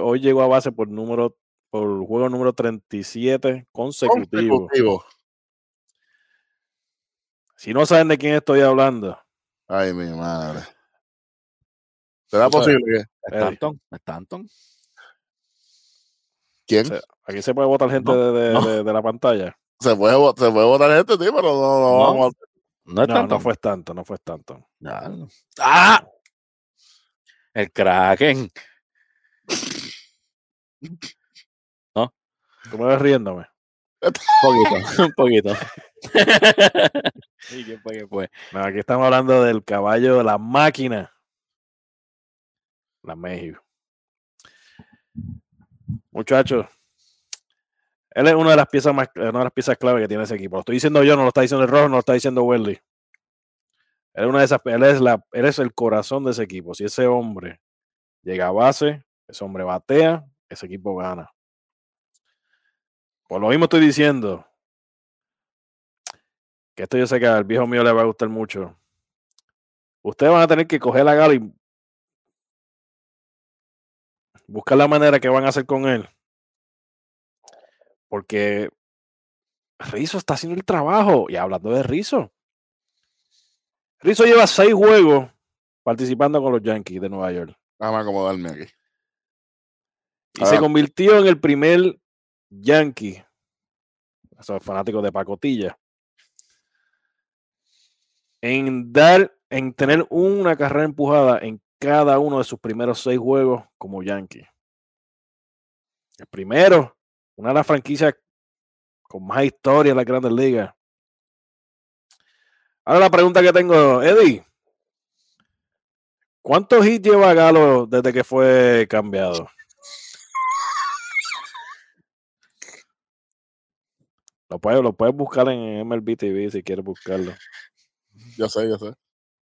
hoy llegó a base por número, por juego número 37 consecutivo. Consecutivo. Si no saben de quién estoy hablando, Ay, mi madre. ¿Será posible que Stanton, Stanton. quién? Aquí se puede votar gente No, de, de- no. de- de la pantalla. Se puede, vo- se puede votar este tío, pero no, no, No. vamos a- No es No, Stanton. no fue tanto, no fue tanto. ¡Ah! El Kraken. *laughs* Tú me ves riéndome. Un *laughs* poquito, un poquito. *laughs* ¿Y quién fue que fue? No, aquí estamos hablando del caballo de la máquina. La México. Muchachos, él es una de las piezas más, una de las piezas clave que tiene ese equipo. Lo estoy diciendo yo, no lo está diciendo el rojo, no lo está diciendo Welly. Él es una de esas, él es la, él es el corazón de ese equipo. Si ese hombre llega a base, ese hombre batea, ese equipo gana. Por lo mismo estoy diciendo que esto yo sé que al viejo mío le va a gustar mucho. Ustedes van a tener que coger la gala y buscar la manera que van a hacer con él. Porque Rizzo está haciendo el trabajo. Y hablando de Rizzo, Rizzo lleva seis juegos participando con los Yankees de Nueva York. Déjame acomodarme aquí. Y se convirtió en el primer Yankee, esos fanáticos de pacotilla, en dar, en tener una carrera empujada en cada uno de sus primeros seis juegos como Yankee. El primero, una de las franquicias con más historia en las grandes ligas. Ahora la pregunta que tengo, Eddie, ¿cuántos hits lleva Galo desde que fue cambiado? Lo puedes, lo puedes buscar en MLB TV si quieres buscarlo. *laughs* Yo sé, yo sé.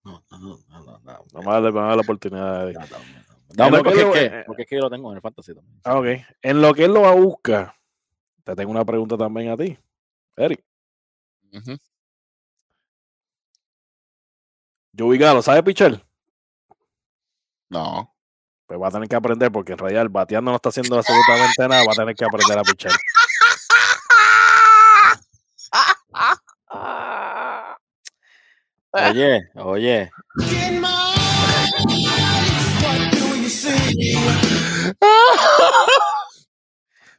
No, no, no, no, no, no. Vamos a darle, vamos a darle la oportunidad. de- No, no, no, no. En Dame, porque, lo- es eh, que, porque es que yo lo tengo en el fantasy también. Ah, ok. En lo que él lo busca, te tengo una pregunta también a ti, Eric. Joey Galo, ¿sabe pichar? No. Pues va a tener que aprender porque en realidad el bateando no está haciendo absolutamente nada, va a tener que aprender a pichar. *laughs* Oye, *laughs* oye.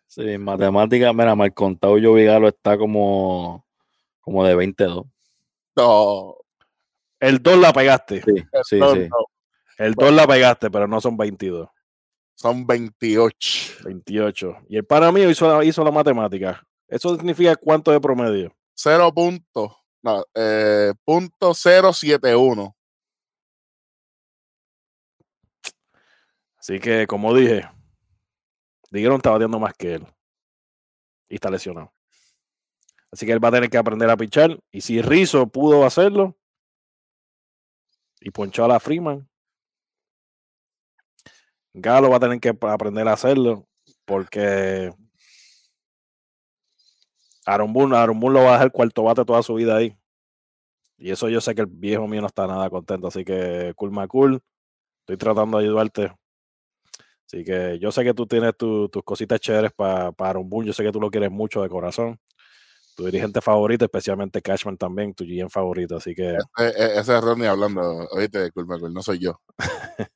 Sí, en matemáticas, mira, mal contado yo Vigalo está como, como de 22. No. El 2 la pegaste. Sí, sí, no, sí. no. El 2 la pegaste, pero no son 22. Son 28. 28. Y el para mí hizo, hizo la matemática. Eso significa cuánto de promedio. 0 puntos. No, eh, punto 071. Así que, como dije, Dijeron está bateando más que él. Y está lesionado. Así que él va a tener que aprender a pichar. Y si Rizzo pudo hacerlo y ponchó a la Freeman, Galo va a tener que ap- aprender a hacerlo porque Aaron Boone, lo va a dejar cuarto bate toda su vida ahí. Y eso yo sé que el viejo mío no está nada contento. Así que, cool, cool. Estoy tratando de ayudarte. Así que yo sé que tú tienes tu- tus cositas chéveres para Aaron Boone. Yo sé que tú lo quieres mucho de corazón. Tu dirigente favorito, especialmente Cashman también, tu GM favorito. Así que Eh, eh, ese es Ronnie hablando. Oíste, disculpa, Cul, no soy yo.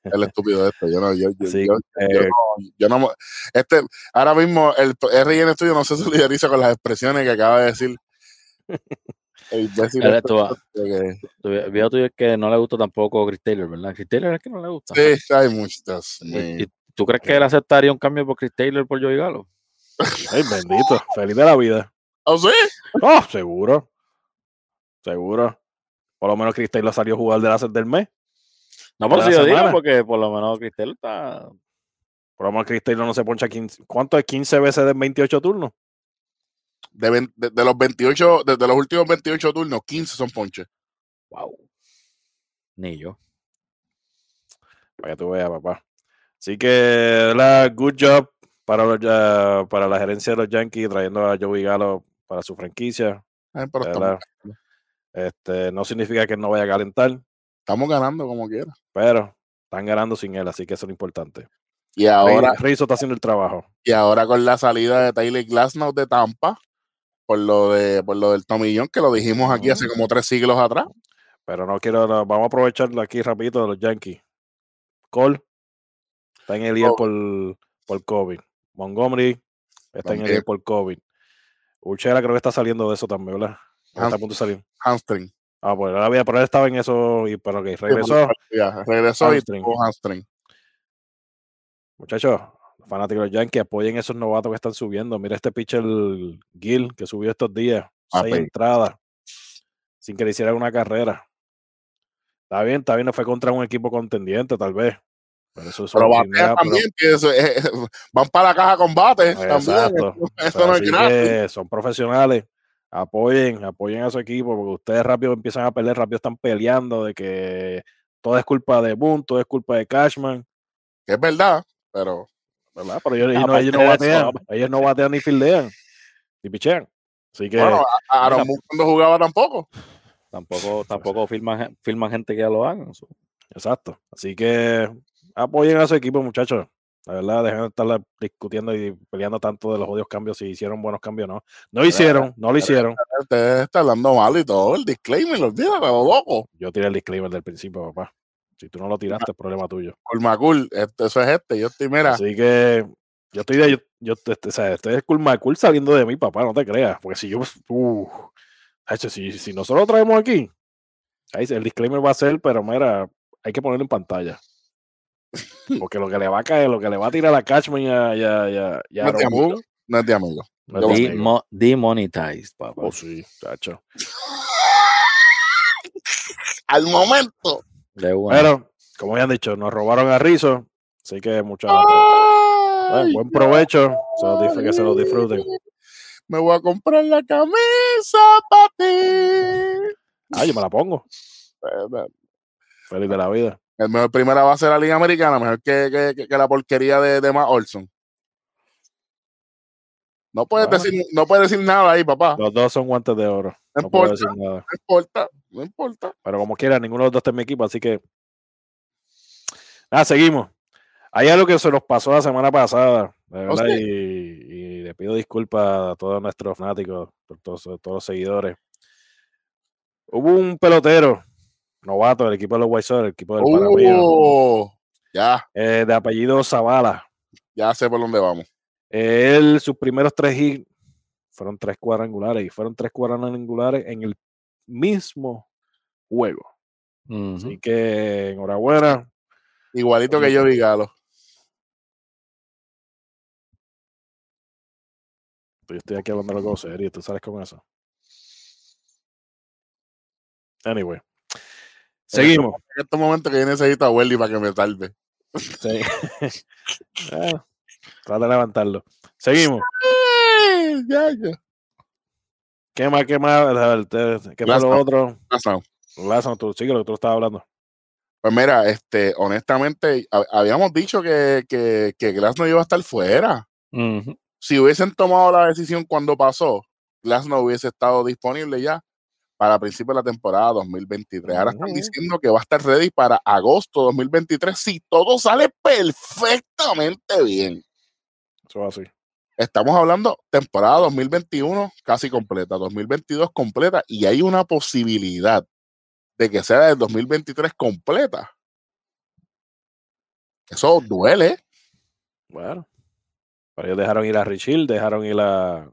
El estúpido de esto. Yo no, yo, yo, *laughs* Sí, yo- yo eh, no, yo no Este, ahora mismo el RN Studio no se solidariza con las expresiones que acaba de decir. El este Tu- video tuyo es que no le gusta tampoco Chris Taylor, ¿verdad? Chris Taylor es que no le gusta. Sí, hay muchas. ¿Y- *laughs* y ¿Tú crees que él aceptaría un cambio por Chris Taylor por Joey Galo? ay, bendito, feliz de la vida. ¿Oh, sí? Oh, seguro. Seguro. Por lo menos Cristel lo salió a jugar de la del mes. No, por si yo digo, porque por lo menos Chris Taylor está. Por lo menos Cristel no se poncha 15. ¿Cuánto es 15 veces de 28 turnos? De, vein- de- de los 28, de, de los últimos 28 turnos, 15 son ponches. Wow. Ni yo. Para que tú veas, papá. Así que, la good job para, los, ya- para la gerencia de los Yankees trayendo a Joey Gallo para su franquicia. Pero estamos, verdad. Este, no significa que no vaya a calentar, estamos ganando como quiera. pero están ganando sin él, así que eso es lo importante. Y ahora, Ri- Rizzo está haciendo el trabajo. y ahora con la salida de Tyler Glasnow de Tampa, por lo de por lo del tomillón que lo dijimos aquí hace como tres siglos atrás. Pero no quiero, no, vamos a aprovecharlo aquí rapidito de los Yankees. Cole está en el IEL por, por COVID. Montgomery está en el. IEL por COVID. Uchela creo que está saliendo de eso también, ¿verdad? Está a punto de salir. Hamstring. Ah, pues él había, pero él estaba en eso y pero que Sí, regresó. ya, regresó Hamstring. y tuvo hamstring. Muchachos, los fanáticos de los Yankees, apoyen esos novatos que están subiendo. Mira este pitcher Gil que subió estos días. Ah, seis entradas. Sin que le hicieran una carrera. Está bien, está bien, no fue contra un equipo contendiente, tal vez. Pero eso es Pero pero- también, eso es- van para la caja con bate también. Exacto. Eso no es así gratis. que son profesionales. Apoyen, apoyen a su equipo, porque ustedes rápido empiezan a pelear, rápido están peleando de que todo es culpa de Boone, todo es culpa de Cashman, Que es verdad, pero ¿verdad? Pero ellos, ellos no, ellos no batean, *laughs* ellos no batean ni fildean, ni pichean. Así que, bueno, Aaron Boone cuando jugaba tampoco. Tampoco, tampoco filman, gen- filman gente que ya lo hagan. exacto. Así que apoyen a su equipo, muchachos. La verdad, dejen de estar discutiendo y peleando tanto de los odios cambios, si hicieron buenos cambios o no. No lo hicieron, no lo hicieron. Usted está hablando mal y todo, el disclaimer, olvídate, loco. Yo tiré el disclaimer del principio, papá. Si tú no lo tiraste, es problema tuyo. Colmacul, este, eso es este, yo estoy, mira, Así que yo estoy de, yo, yo este, o sea, este es cool saliendo de mí, papá, no te creas. Porque si yo, uh, si, si nosotros lo traemos aquí, ahí el disclaimer va a ser, pero mira, hay que ponerlo en pantalla. Porque lo que le va a caer, lo que le va a tirar a Catchman y a, y a, y a- y a no es de amigo, no es de amigo. no es Yo de sí. amigo. Demo- demonetized, papá. Oh, sí, chacho. *laughs* Al momento. De una. Pero, como habían dicho, nos robaron a Rizzo, así que muchas Ay, buen provecho, se los que se los disfruten. Me voy a comprar la camisa para ti. Ah, yo me la pongo. Feliz de la vida. El mejor primera base de la Liga Americana, mejor que, que- que- la porquería de, de Matt Olson. No puedes, Bueno. decir, no puedes decir nada ahí, papá. Los dos son guantes de oro. No No importa, decir nada. no importa, no importa. Pero como quiera, ninguno de los dos está en mi equipo, así que. Ah, seguimos. Hay algo que se nos pasó la semana pasada, de verdad, y, y le pido disculpas a todos nuestros fanáticos, por todos, todos los seguidores. Hubo un pelotero novato del equipo de los White Sox, el equipo del Uh, ya, eh, de apellido Zavala. ya sé por dónde vamos. Él, sus primeros tres hits fueron tres cuadrangulares y fueron tres cuadrangulares en el mismo juego. Así que enhorabuena. Igualito que yo vi Galo. Yo estoy aquí hablando de algo serio, tú sabes con eso. Anyway. Seguimos. En este momento que yo necesito a Welly para que me salve. Sí. *laughs* Ah, trata de levantarlo. Seguimos. Ya, ya. ¿Qué más? ¿Qué más? ¿Qué fue lo otro? Lázaro. Lázaro, tú sigue lo que tú estabas hablando. Pues mira, este, honestamente, hab- habíamos dicho que, que, que Glass no iba a estar fuera. Si hubiesen tomado la decisión cuando pasó, Glass no hubiese estado disponible ya para principios de la temporada 2023. Ahora están diciendo que va a estar ready para agosto 2023 si todo sale perfectamente bien. Eso es así. Estamos hablando temporada 2021 casi completa, 2022 completa y hay una posibilidad de que sea del 2023 completa. Eso duele. Bueno. Pero ellos dejaron ir a Richil, dejaron ir a,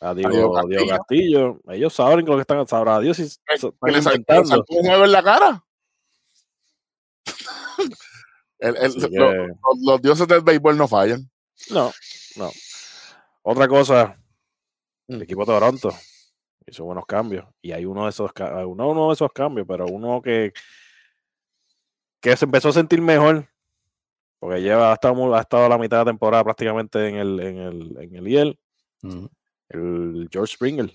a Diego, Diego Diego Castillo. Castillo. Ellos saben lo que están, sabrá Dios si están le inventando. un en la cara. *laughs* El- el- Así lo- que- los, los dioses del béisbol no fallan. No, no. Otra cosa, el Mm. equipo de Toronto hizo buenos cambios. Y hay uno de esos, uno, de esos cambios, pero uno que, que se empezó a sentir mejor. Porque lleva, ha estado, ha estado la mitad de la temporada prácticamente en el, en el, en el IEL, Ujú. El George Springer.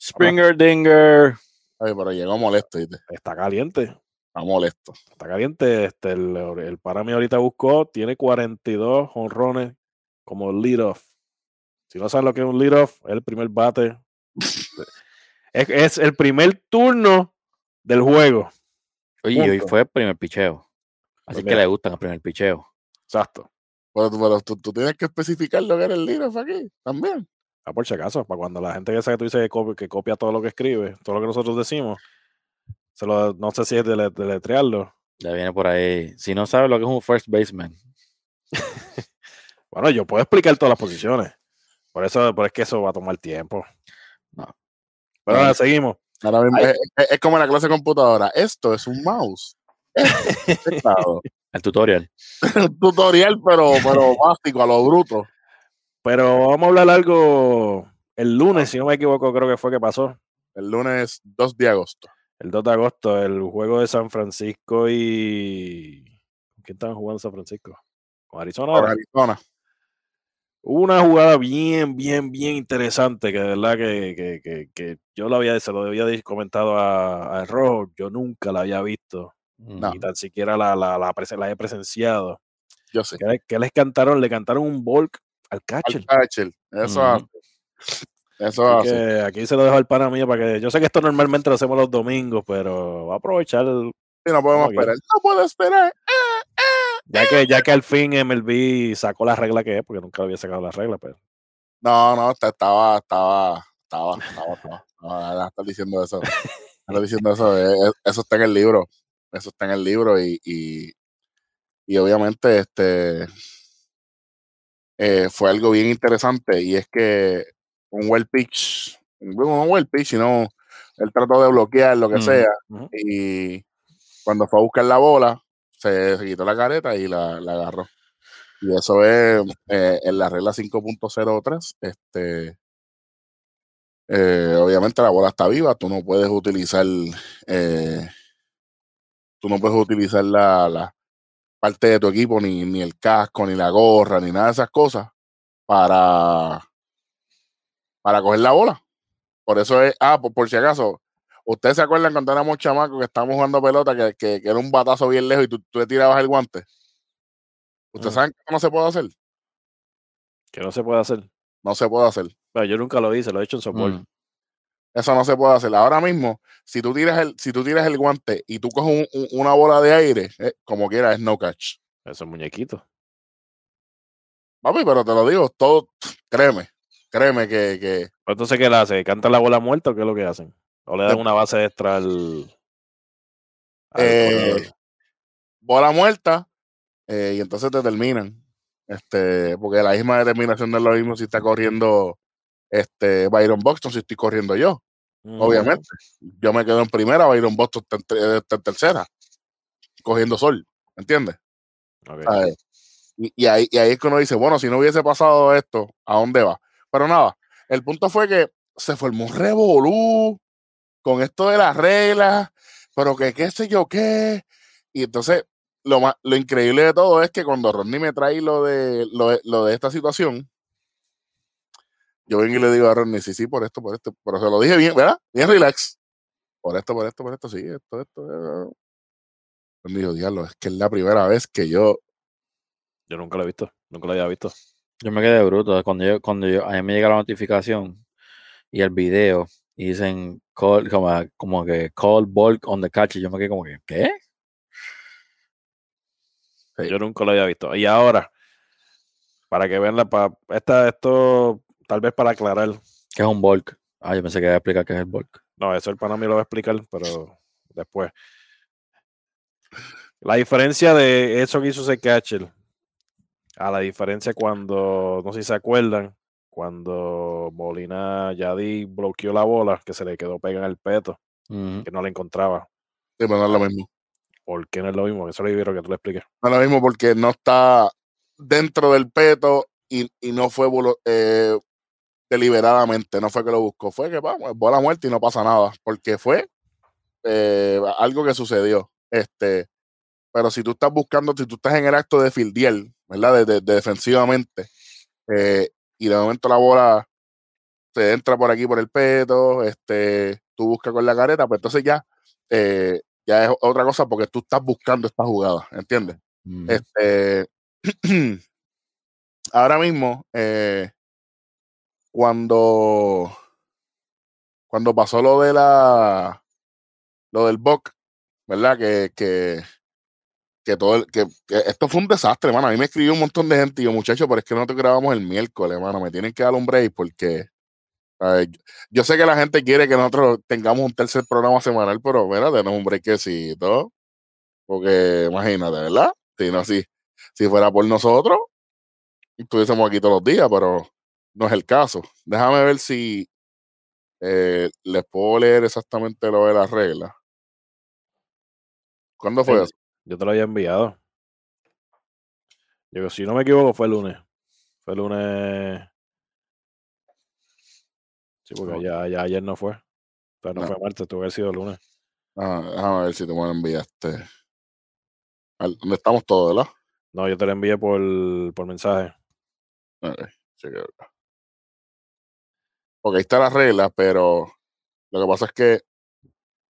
Springer Dinger. Ay, pero llegó molesto, ¿viste? Está caliente, Está molesto. está caliente. Este, el, el para mí ahorita buscó, tiene 42 honrones como lead off. Si no saben lo que es un lead off, es el primer bate. *laughs* es, es el primer turno del juego. Oye, y hoy fue el primer picheo. Así Pues que le gustan el primer picheo. Exacto. Pero, tú- pero tú, tú tienes que especificar lo que era el lead-off aquí también. Ah, por si acaso, para cuando la gente que sabe que tú dices que copia, que copia todo lo que escribe, todo lo que nosotros decimos, se lo, no sé si es dele- deletrearlo. Ya viene por ahí. Si no sabes lo que es un first baseman, *laughs* Bueno, yo puedo explicar todas las posiciones. Por eso, por es que eso va a tomar tiempo. No. Pero ahora seguimos. Ahora mismo es, como en la clase de computadora. Esto es un mouse. Es *laughs* el tutorial. *laughs* un tutorial, pero, pero básico, a lo bruto. Pero vamos a hablar algo el lunes, si no me equivoco, creo que fue que pasó. El lunes 2 de agosto. El 2 de agosto, el juego de San Francisco y. ¿con ¿Quién estaban jugando San Francisco? Con Arizona. Ahora? Arizona. Hubo una jugada bien, bien, bien interesante que de verdad que, que, que, que yo lo había, se lo había comentado a, a Rojo, yo nunca la había visto, No. ni tan siquiera la, la, la, la he presenciado. Yo sé. ¿Qué, le- qué les cantaron? Le cantaron un volk al Al catcher. catcher. Eso hace. Eso Así hace. que aquí se lo dejo al pana mío para que. Yo sé que esto normalmente lo hacemos los domingos, pero va a aprovechar, el- Sí, no podemos esperar. No puedo esperar. ya que, ya que al fin MLB sacó la regla que es, porque nunca había sacado la regla, pero No, no, estaba, estaba, estaba, estaba, estaba. No, no, estás diciendo eso. Estás diciendo eso. eh, eh, Eso está en el libro. Eso está en el libro y, y, y obviamente este eh, fue algo bien interesante y es que un well pitch, no un well pitch, sino él trató de bloquear lo que Ujú. sea y cuando fue a buscar la bola se, se quitó la careta y la, la agarró. Y eso es eh, en la regla 5.03. Este, eh, obviamente la bola está viva, tú no puedes utilizar, eh, tú no puedes utilizar la, la parte de tu equipo, ni, ni el casco, ni la gorra, ni nada de esas cosas para, para coger la bola. Por eso es, ah, por, por si acaso, ¿ustedes se acuerdan cuando éramos chamacos que estábamos jugando pelota, que, que- que era un batazo bien lejos y tú, tú le tirabas el guante? ¿Ustedes Mm. saben que no se puede hacer? que no se puede hacer. No se puede hacer. Pero yo nunca lo hice, lo he hecho en softball. Mm. Eso no se puede hacer. Ahora mismo, si tú tiras el, si tú tiras el guante y tú coges un- un- una bola de aire, eh, como quiera, es no catch. Esos muñequitos. Papi, pero te lo digo, todo, créeme, créeme que, que Entonces, ¿qué le hace? ¿Cantan la bola muerta o qué es lo que hacen? ¿O le dan una base extra al. al Eh, bola muerta eh, y entonces te terminan. Este, porque la misma determinación no es lo mismo si está corriendo este Byron Buxton, si estoy corriendo yo. Mm, Obviamente. Yo me quedo en primera, Byron Buxton está en, en tercera, cogiendo sol. ¿Entiendes? Y, y ahí, y ahí es que uno dice, bueno, si no hubiese pasado esto, ¿a dónde va? Pero nada, el punto fue que se formó un revolú con esto de las reglas, pero que qué sé yo qué. Y entonces, lo, más, lo increíble de todo es que cuando Rodney me trae lo de, lo lo de esta situación, yo vengo y le digo a Rodney, sí, sí, por esto, por esto, pero se lo dije bien, ¿verdad? Bien relax. Por esto, por esto, por esto, sí, esto, esto. Rodney dijo, diablo, es que es la primera vez que yo Yo nunca lo he visto. Nunca lo había visto. Yo me quedé bruto. Cuando yo, cuando yo, a mí me llega la notificación y el video y dicen call, como, como que call bulk on the catch, y yo me quedé como que, ¿qué? Sí. Yo nunca lo había visto. Y ahora, para que vean la. Pa, esta, esto, tal vez para aclarar. ¿Qué es un bulk? Ah, yo pensé que iba a explicar qué es el bulk. No, eso el pana mío lo va a explicar, pero después. La diferencia de eso que hizo ese catcher a la diferencia cuando, no sé si se acuerdan, cuando Molina Yadi bloqueó la bola, que se le quedó pega en el peto, que no la encontraba. Sí, pero no es lo mismo. ¿Por qué no es lo mismo? Eso lo quiero que tú le expliques. No es lo mismo porque no está dentro del peto y, y no fue volo- eh, deliberadamente, no fue que lo buscó, fue que vamos, bola muerta y no pasa nada, porque fue eh, algo que sucedió. Este, pero si tú estás buscando, si tú estás en el acto de fildear, ¿verdad? De, de- de defensivamente, eh, y de momento la bola se entra por aquí por el peto, este, tú buscas con la careta, pues entonces ya, eh, ya es otra cosa porque tú estás buscando esta jugada, ¿entiendes? Este, *clears throat* ahora mismo, eh, cuando, cuando pasó lo de la, lo del BOC, ¿verdad? Que, que, que todo el, que, esto fue un desastre, hermano. A mí me escribió un montón de gente y yo, muchachos, pero es que no te grabamos el miércoles, hermano. Me tienen que dar un break porque yo sé que la gente quiere que nosotros tengamos un tercer programa semanal, pero mira, tenemos un breakcito. Porque imagínate, ¿verdad? Si no, si, si fuera por nosotros, estuviésemos aquí todos los días, pero no es el caso. Déjame ver si eh, les puedo leer exactamente lo de las reglas. ¿Cuándo fue Sí. eso? Yo te lo había enviado. Yo, si no me equivoco, fue el lunes. Fue el lunes. Sí, porque ya, ya ayer no fue. Pero no, No. fue martes, tuvo que haber sido el lunes. Ah, déjame ver si te puedo enviar este. al- ¿Dónde estamos todos, verdad? No, yo te lo envié por, por mensaje. Ok, sí que- Ok, ahí está la regla, pero lo que pasa es que.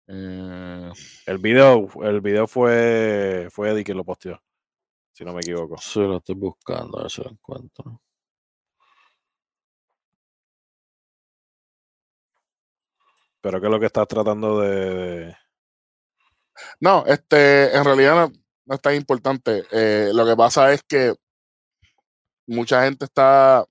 eh, El video, el video fue, fue Eddie quien lo posteó. Si no me equivoco. Sí, lo estoy buscando, a ver si lo encuentro. Pero ¿qué es lo que estás tratando de. de- no, este, en realidad no, no es tan importante. Eh, lo que pasa es que mucha gente está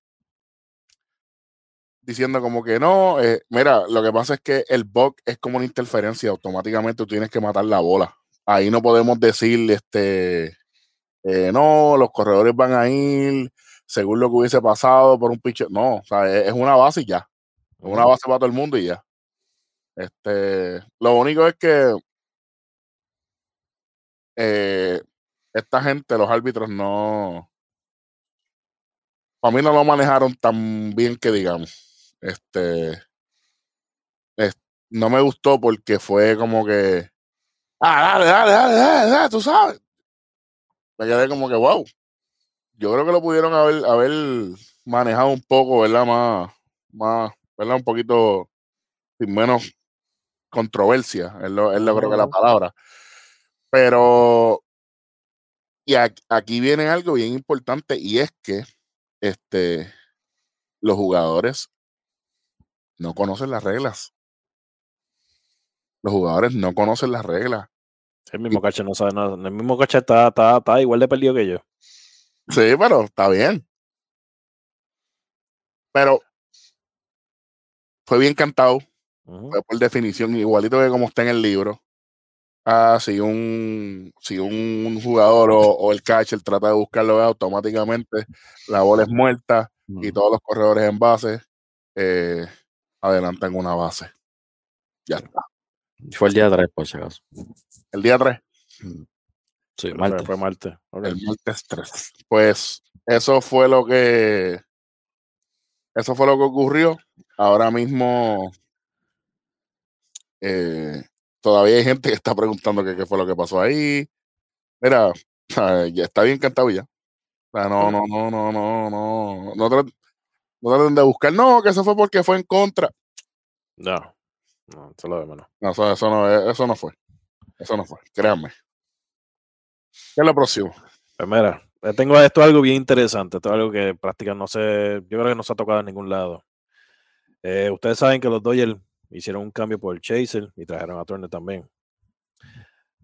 diciendo como que no, eh, mira, lo que pasa es que el bug es como una interferencia, automáticamente tú tienes que matar la bola. Ahí no podemos decir, este, eh, no, los corredores van a ir según lo que hubiese pasado por un pitcher. No, o sea, es, es una base y ya. Es una base para todo el mundo y ya. Este, lo único es que eh, esta gente, los árbitros, no. Para mí no lo manejaron tan bien que digamos. Este. es- no me gustó porque fue como que. Ah, dale, dale, dale, dale, dale, tú sabes. Me quedé como que, wow. Yo creo que lo pudieron haber, haber manejado un poco, ¿verdad? Más, más, ¿verdad? Un poquito sin menos controversia, es lo, es lo creo que la palabra. Pero, y ac- aquí viene algo bien importante y es que este, los jugadores no conocen las reglas. Los jugadores no conocen las reglas. El mismo catcher no sabe nada. El mismo catcher está, está, está igual de perdido que yo. Sí, pero está bien. Pero fue bien cantado, fue por definición, igualito que como está en el libro. Ah, si un, si un jugador o, o el catcher trata de buscarlo automáticamente, la bola es muerta y todos los corredores en base eh, adelantan una base. Ya está. Fue el día 3, por si acaso. El día 3, Sí, Fue- martes. Fue martes. ok. el martes 3. Pues eso fue lo que eso fue lo que ocurrió. Ahora mismo eh, todavía hay gente que está preguntando qué fue lo que pasó ahí. Mira, *laughs* ya está bien cantado ya. O sea, no, no, no, no, no, no, no, no traten de buscar, no, que eso fue porque fue en contra. No. No, eso lo de menos. No, eso, eso no, es- eso no fue. Eso no fue, créanme. ¿Qué es lo próximo? Pues mira, eh, tengo esto algo bien interesante. Esto es algo que prácticamente no sé. Yo creo que no se ha tocado en ningún lado. Eh, ustedes saben que los Dodgers hicieron un cambio por Chaser y trajeron a Turner también.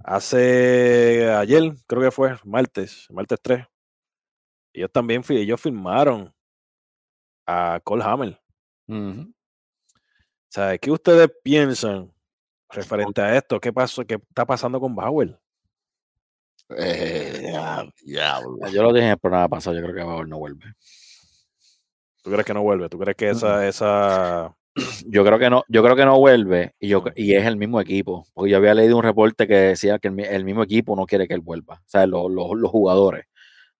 Hace ayer, creo que fue martes, martes 3. Ellos también ellos firmaron a Cole Hammer. Sea, ¿qué ustedes piensan referente a esto? ¿Qué pasó? ¿Qué está pasando con Bauer? Eh, diablo. Ah, Yo lo dije en el programa pasado, yo creo que Bauer no vuelve. ¿Tú crees que no vuelve? ¿Tú crees que esa, esa *clears throat* Yo creo que no, yo creo que no vuelve y, yo, Mm. y es el mismo equipo. Porque yo había leído un reporte que decía que el, mi- el mismo equipo no quiere que él vuelva. O sea, los, los, los jugadores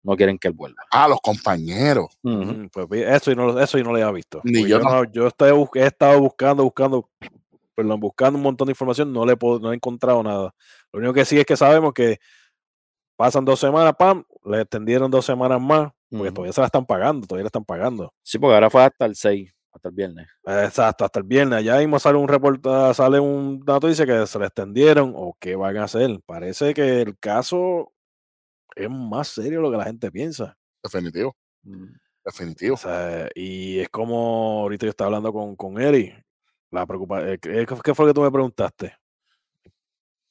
no quieren que él vuelva. Ah, los compañeros. Mm, Pues eso y no, lo- eso y no lo había visto. Ni Porque yo yo, no- yo estoy bus- he estado buscando, buscando, perdón, buscando un montón de información, no le puedo, no he encontrado nada. Lo único que sí es que sabemos que pasan dos semanas, pam, le extendieron dos semanas más, porque todavía se la están pagando, todavía le están pagando. Sí, porque ahora fue hasta el 6, hasta el viernes. Exacto, hasta el viernes. Allá mismo sale un reporte, sale un dato dice que se le extendieron o qué van a hacer. Parece que el caso es más serio lo que la gente piensa. Definitivo. Mm. Definitivo. O sea, y es como ahorita yo estaba hablando con, con Eri. La eh, ¿qué, ¿Qué fue lo que tú me preguntaste?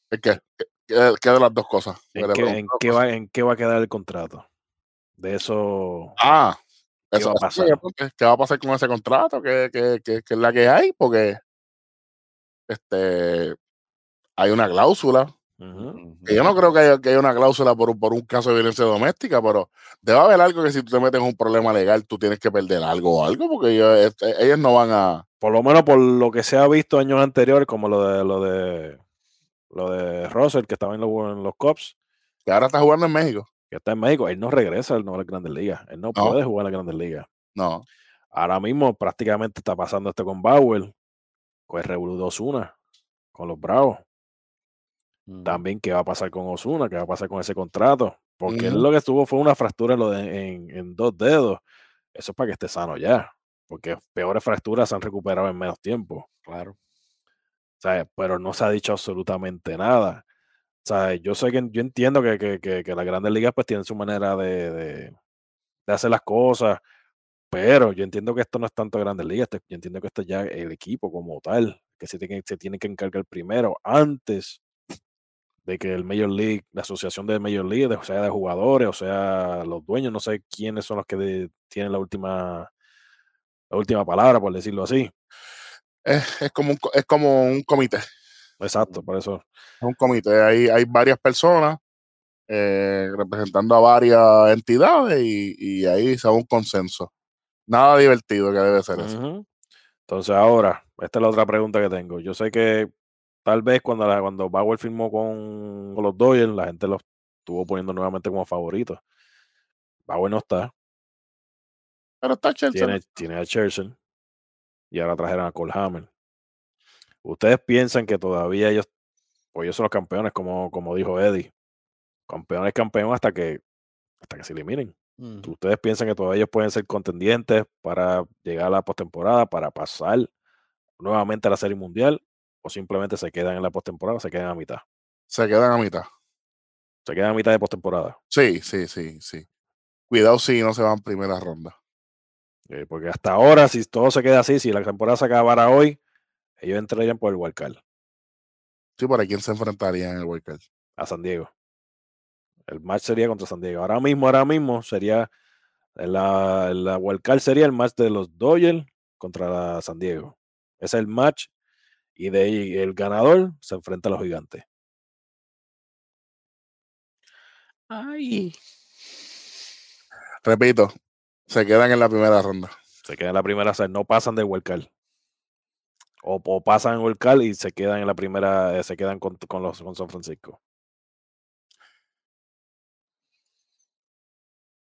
¿Qué, qué de las dos cosas? ¿En qué, en va, ¿En qué va a quedar el contrato? De eso. Ah, ¿Qué eso va a pasar? ¿Qué va a pasar con ese contrato? ¿Qué, qué, qué- qué es la que hay? Porque este hay una cláusula. Que yo no creo que haya, que haya una cláusula por, un- por un caso de violencia doméstica, pero debe haber algo que si tú te metes en un problema legal, tú tienes que perder algo o algo, porque ellos, este, ellos no van a. Por lo menos por lo que se ha visto años anteriores, como lo de lo de lo de Russell, que estaba en los, en los Cubs, Que ahora está jugando en México. que está en México, él no regresa él no a las grandes ligas. Él no, No. puede jugar en las grandes ligas. No. Ahora mismo prácticamente está pasando esto con Bauer, con el Revolú de Osuna, con los Bravos. También qué va a pasar con Osuna, qué va a pasar con ese contrato. Porque él lo que estuvo fue una fractura en, lo de- en, en dos dedos. Eso es para que esté sano ya. Porque peores fracturas se han recuperado en menos tiempo. Claro. O sea, pero no se ha dicho absolutamente nada. O sea, yo sé que yo entiendo que, que, que, que las grandes ligas pues tienen su manera de, de, de hacer las cosas, pero yo entiendo que esto no es tanto grandes ligas, yo entiendo que esto ya el equipo como tal, que se tiene, se tiene que encargar primero, antes de que el Major League, la asociación de Major League, de- o sea, de jugadores, o sea, los dueños, no sé quiénes son los que de- tienen la última, la última palabra, por decirlo así. Es, es como un, es como un comité. Exacto, por eso. Es un comité. Hay, hay varias personas eh, representando a varias entidades y, y ahí se da un consenso. Nada divertido que debe ser eso. Entonces ahora, esta es la otra pregunta que tengo. Yo sé que tal vez cuando, la- cuando Bauer firmó con, con los Dodgers, la gente los estuvo poniendo nuevamente como favoritos. Bauer no está, Pero está Chelsea. tiene, tiene a Churchill y ahora trajeron a Cole Hammer. ¿Ustedes piensan que todavía ellos, pues ellos son los campeones, como, como dijo Eddie? Campeón es campeón hasta que, hasta que se eliminen. ¿Ustedes piensan que todavía ellos pueden ser contendientes para llegar a la postemporada, para pasar nuevamente a la Serie Mundial? ¿O simplemente se quedan en la postemporada, se quedan a mitad? Se quedan a mitad. Se quedan a mitad de postemporada. Sí, sí, sí, sí. Cuidado si no se van primera ronda. Eh, porque hasta ahora, si todo se queda así, si la temporada se acabara hoy, ellos entrarían por el wildcard Sí, ¿para quién se enfrentaría en el Cup? a San Diego. El match sería contra San Diego. Ahora mismo, ahora mismo sería la, la wildcard sería el match de los Dodgers contra la San Diego. Es el match y de ahí el ganador se enfrenta a los gigantes. Ay. Repito, se quedan en la primera ronda. Se quedan en la primera, o sea, no pasan de wildcard. O, o pasan en wildcard y se quedan en la primera, eh, se quedan con, con los con San Francisco.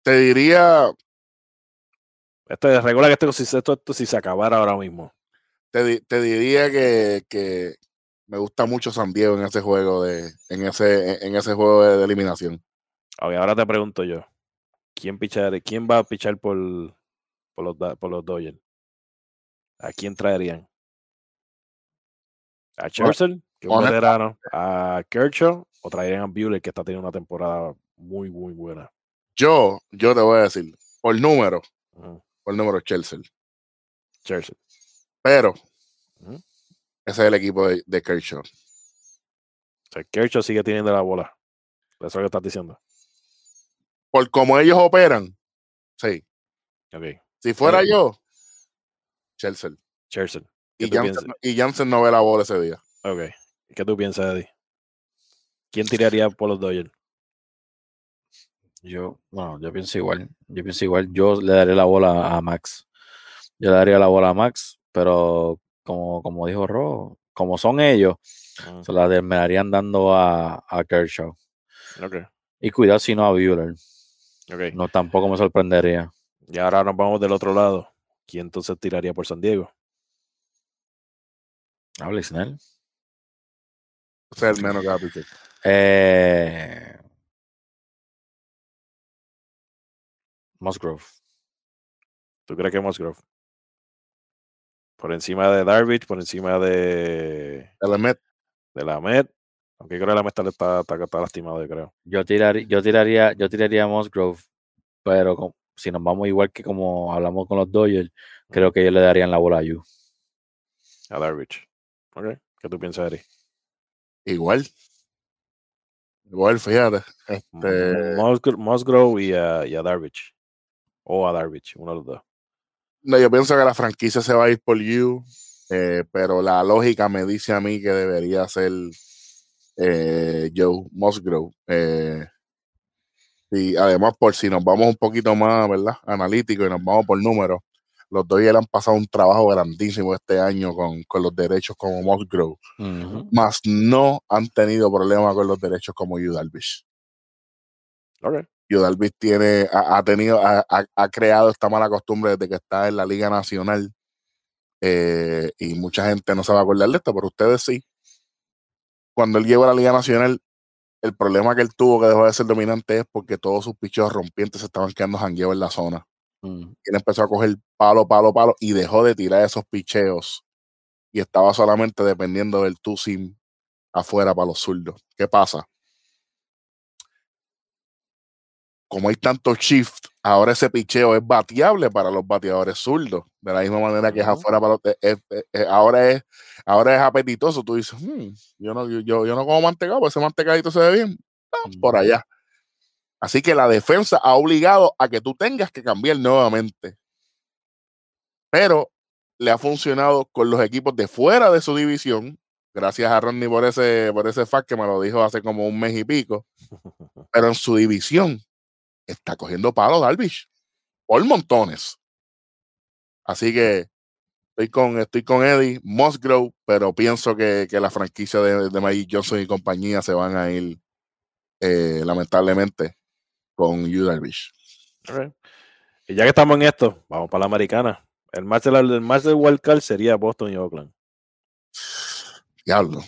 Te diría, Este regula que esto, si, esto, esto si se acabara ahora mismo. Te, te diría que, que me gusta mucho San Diego en ese juego de, en ese, en ese juego de, de eliminación. Ok, ahora te pregunto yo. ¿Quién, pichar, quién va a pichar por, por, los, por los Dodgers? ¿A quién traerían? ¿A Churchill, que un veterano? ¿A Kershaw? ¿O traerían a Buehler, que está teniendo una temporada muy, muy buena? Yo, yo te voy a decir, por número, Ujú, por número Chelsea. Churchill. Pero ese es el equipo de, de Kershaw. O sea, Kershaw sigue teniendo la bola. Eso es lo que estás diciendo. Por cómo ellos operan, sí. Ok. Si fuera yo, Chelsea. ¿Qué Y Jansen, Jansen no ve la bola ese día. Ok. ¿Qué tú piensas, Eddie? ¿Quién tiraría por los Dodgers? Yo, bueno, yo pienso igual. Yo pienso igual. Yo le daré la bola a Max. Yo le daría la bola a Max, pero como, como dijo Ro, como son ellos, Ujú, se la terminarían dando a, a Kershaw. Y cuidado si no a Bueller. No, tampoco me sorprendería. Y ahora nos vamos del otro lado. ¿Quién entonces tiraría por San Diego? Habla Snell. Ese es el menos pichar. Eh, Musgrove. ¿Tú crees que Musgrove? Por encima de Darvish, por encima de, El Met, de la Met. Aunque creo que la Met está, está, está- está lastimado, yo creo. Yo tiraría, yo tiraría, yo tiraría a Musgrove, pero con- si nos vamos igual que como hablamos con los Dodgers, creo que ellos le darían la bola a Yu. A Darvish. Ok. ¿Qué tú piensas, Eri? Igual. Igual, fíjate. Este, Musgro- Musgrove y a, y a Darvish. O a Darvish, uno de los dos. No, yo pienso que la franquicia se va a ir por You, eh, pero la lógica me dice a mí que debería ser eh, Joe Musgrove. Eh, y además, por si nos vamos un poquito más, ¿verdad? Analítico y nos vamos por números, los Dodgers han pasado un trabajo grandísimo este año con, con los derechos como Musgrove, Ujú. más no han tenido problemas con los derechos como Yu Darvish. Ok. Yu Darvish tiene, ha, ha tenido, ha, ha- ha creado esta mala costumbre desde que está en la Liga Nacional. eh, y mucha gente no se va a acordar de esto, pero ustedes sí. Cuando él llegó a la Liga Nacional, el problema que él tuvo que dejó de ser dominante es porque todos sus pichos rompientes se estaban quedando jangueos en la zona. Y él empezó a coger palo, palo, palo y dejó de tirar esos picheos. Y estaba solamente dependiendo del two sim afuera para los zurdos. ¿Qué pasa? Como hay tanto shift, ahora ese picheo es bateable para los bateadores zurdos. De la misma manera que es afuera para los. es- es- es- es- ahora, es, ahora es apetitoso. Tú dices, "Hmm, yo, no, yo, yo, yo no como mantecado, pues ese mantecadito se ve bien. Ah, por allá. Así que la defensa ha obligado a que tú tengas que cambiar nuevamente. Pero le ha funcionado con los equipos de fuera de su división. Gracias a Rodney por ese, por ese fact que me lo dijo hace como un mes y pico. *laughs* Pero en su división está cogiendo palo Darvish por montones. Así que estoy con, estoy con Eddie Musgrove, pero pienso que, que la franquicia de, de Magic Johnson y compañía se van a ir eh, lamentablemente con Yu Darvish. Y ya que estamos en esto, vamos para la americana. El match, el del wild card sería Boston y Oakland. Diablo.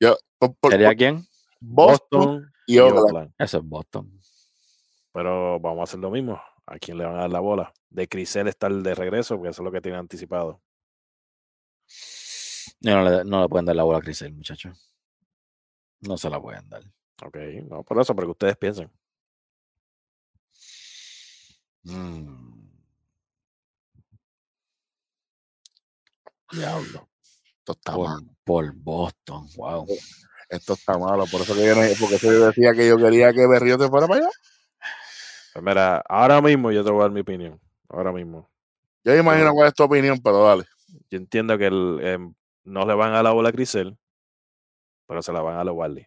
Yo, por- por- ¿Sería por quién? Boston, Boston y y Oakland. Oakland. Eso es Boston. Pero vamos a hacer lo mismo. ¿A quién le van a dar la bola? De Crisel estar de regreso, porque eso es lo que tienen anticipado. No, no le, no le pueden dar la bola a Crisel, muchachos. No se la pueden dar. Ok, no por eso, pero que ustedes piensen. Mm. Diablo. Esto está Por, mal. por Boston. Wow. Esto está malo. Por eso que yo, no- porque eso yo decía que yo quería que Berrío se fuera para allá. Pues mira, ahora mismo yo te voy a dar mi opinión. Ahora mismo. Yo imagino Pero- cuál es tu opinión, pero dale. Yo entiendo que el, em, no le van a la bola a Crisel, pero se la van a dar a Wally.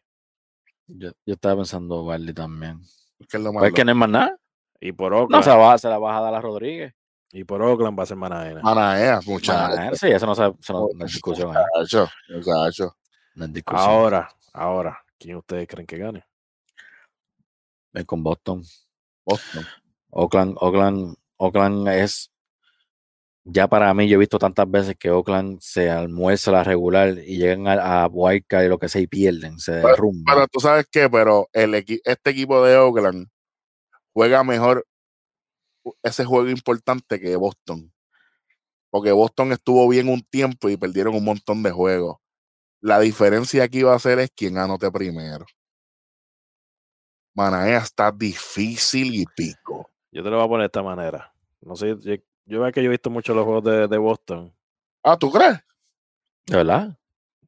Yo, yo estaba pensando Barley también. ¿Qué es lo Pues es que no es más nada. Y por No, Oakland, se la, va, se la vas a dar a Rodríguez. y por Oakland va a ser Manaena. Manaea, Manaea, muchachos. Sí, eso no, se, eso no, no es discusión. No es discusión. Ahora, ahora, ¿quién ustedes creen que gane? Ven con Boston. Boston. Oakland, Oakland, Oakland es. Ya para mí, yo he visto tantas veces que Oakland se almuerza la regular y llegan a, a Wildcard y lo que sea y pierden, se derrumban. Pero tú sabes qué, pero el este equipo de Oakland juega mejor ese juego importante que Boston. Porque Boston estuvo bien un tiempo y perdieron un montón de juegos. La diferencia aquí va a ser es quién anote primero. Manaea está difícil y pico. Yo te lo voy a poner de esta manera. No sé, yo, yo veo que yo he visto mucho los juegos de, de Boston. Ah, ¿tú crees? ¿De verdad?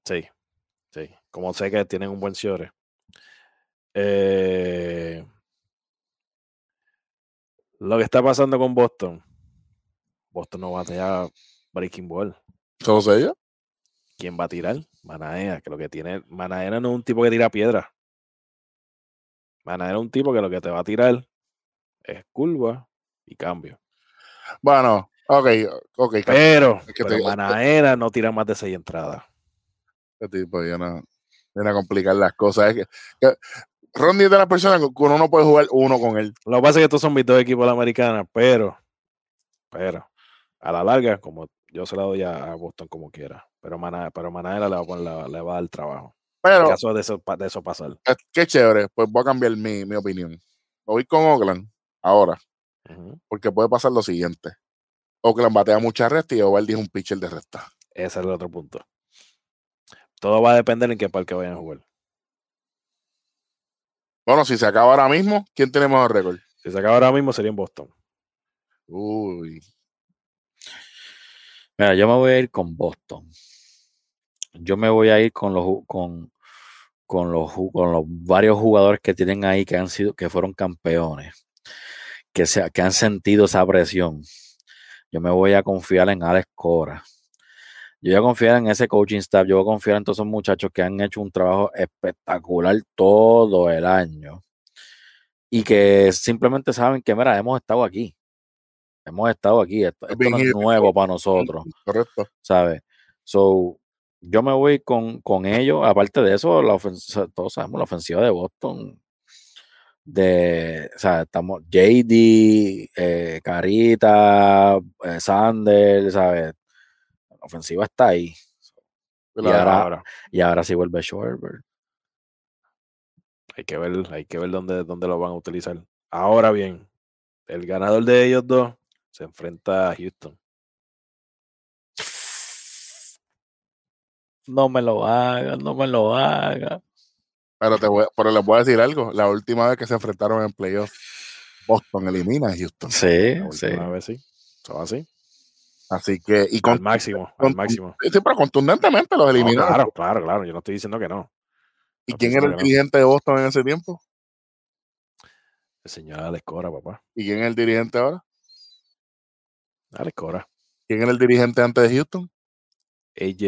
Sí, sí. Como sé que tienen un buen cierre. Eh, lo que está pasando con Boston. Boston no va a tener breaking ball. ¿Eso lo sé yo? ¿Quién va a tirar? Manaea, que lo que tiene. Manaea no es un tipo que tira piedra. Manaea es un tipo que lo que te va a tirar es curva y cambio. Bueno, ok, ok. Pero, es que pero te- Manaea no tira más de seis entradas. Este tipo viene a complicar las cosas. Es que, que Ronnie es de las personas que uno no puede jugar uno con él. Lo que pasa es que estos son mis dos equipos de la americana, pero, pero, a la larga, como yo se la doy a Boston como quiera. Pero Mana, pero Manaela le va a poner la- le va a dar trabajo. En Pero caso de eso, pa- de eso pasar. qué chévere, pues voy a cambiar mi, mi opinión. Voy con Oakland ahora, porque puede pasar lo siguiente. Oakland batea mucha resta y Ovaldi es un pitcher de resta. Ese es el otro punto. Todo va a depender en qué parque vayan a jugar. Bueno, si se acaba ahora mismo, ¿quién tiene mejor récord? Si se acaba ahora mismo sería en Boston. Uy. Mira, yo me voy a ir con Boston. Yo me voy a ir con los con, con los con los varios jugadores que tienen ahí que han sido que fueron campeones, que se, que han sentido esa presión. Yo me voy a confiar en Alex Cora. Yo voy a confiar en ese coaching staff. Yo voy a confiar en todos esos muchachos que han hecho un trabajo espectacular todo el año y que simplemente saben que, mira, hemos estado aquí. Hemos estado aquí. Esto, no es nuevo para nosotros. Correcto. ¿sabes? So, yo me voy con, con ellos. Aparte de eso, la ofensiva, todos sabemos la ofensiva de Boston. De, o sea, estamos JD, eh, Carita, eh, Sanders, ¿sabes? La ofensiva está ahí. Y Ahora, Y ahora sí vuelve Schwarber. hay que ver, hay que ver dónde, dónde lo van a utilizar. Ahora bien, el ganador de ellos dos se enfrenta a Houston. No me lo haga, no me lo haga. Pero, te voy, pero les voy a decir algo. La última vez que se enfrentaron en playoff, Boston elimina a Houston. Sí, La sí. última vez sí. Eso así. Así que, y Al con, máximo, al máximo. sí, pero contundentemente los No, eliminaron. claro, claro, claro. Yo no estoy diciendo que no. ¿Y no quién era el no. dirigente de Boston en ese tiempo? El señor Alex Cora, papá. ¿Y quién es el dirigente ahora? Alex Cora. ¿Quién era el dirigente antes de Houston? AJ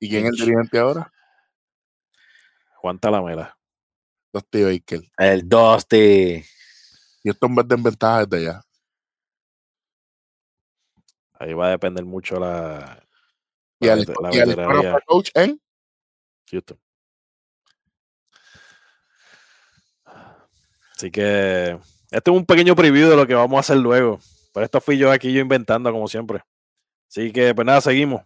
¿Y quién es el dirigente ahora? Juan Talamela. Dusty Baker. El Dusty. Houston va en ventaja desde allá. Ahí va a depender mucho la, Y la, vete- la y coach en Houston. Así que este es un pequeño preview de lo que vamos a hacer luego. Pero esto fui yo aquí, yo inventando como siempre. Así que, pues nada, seguimos.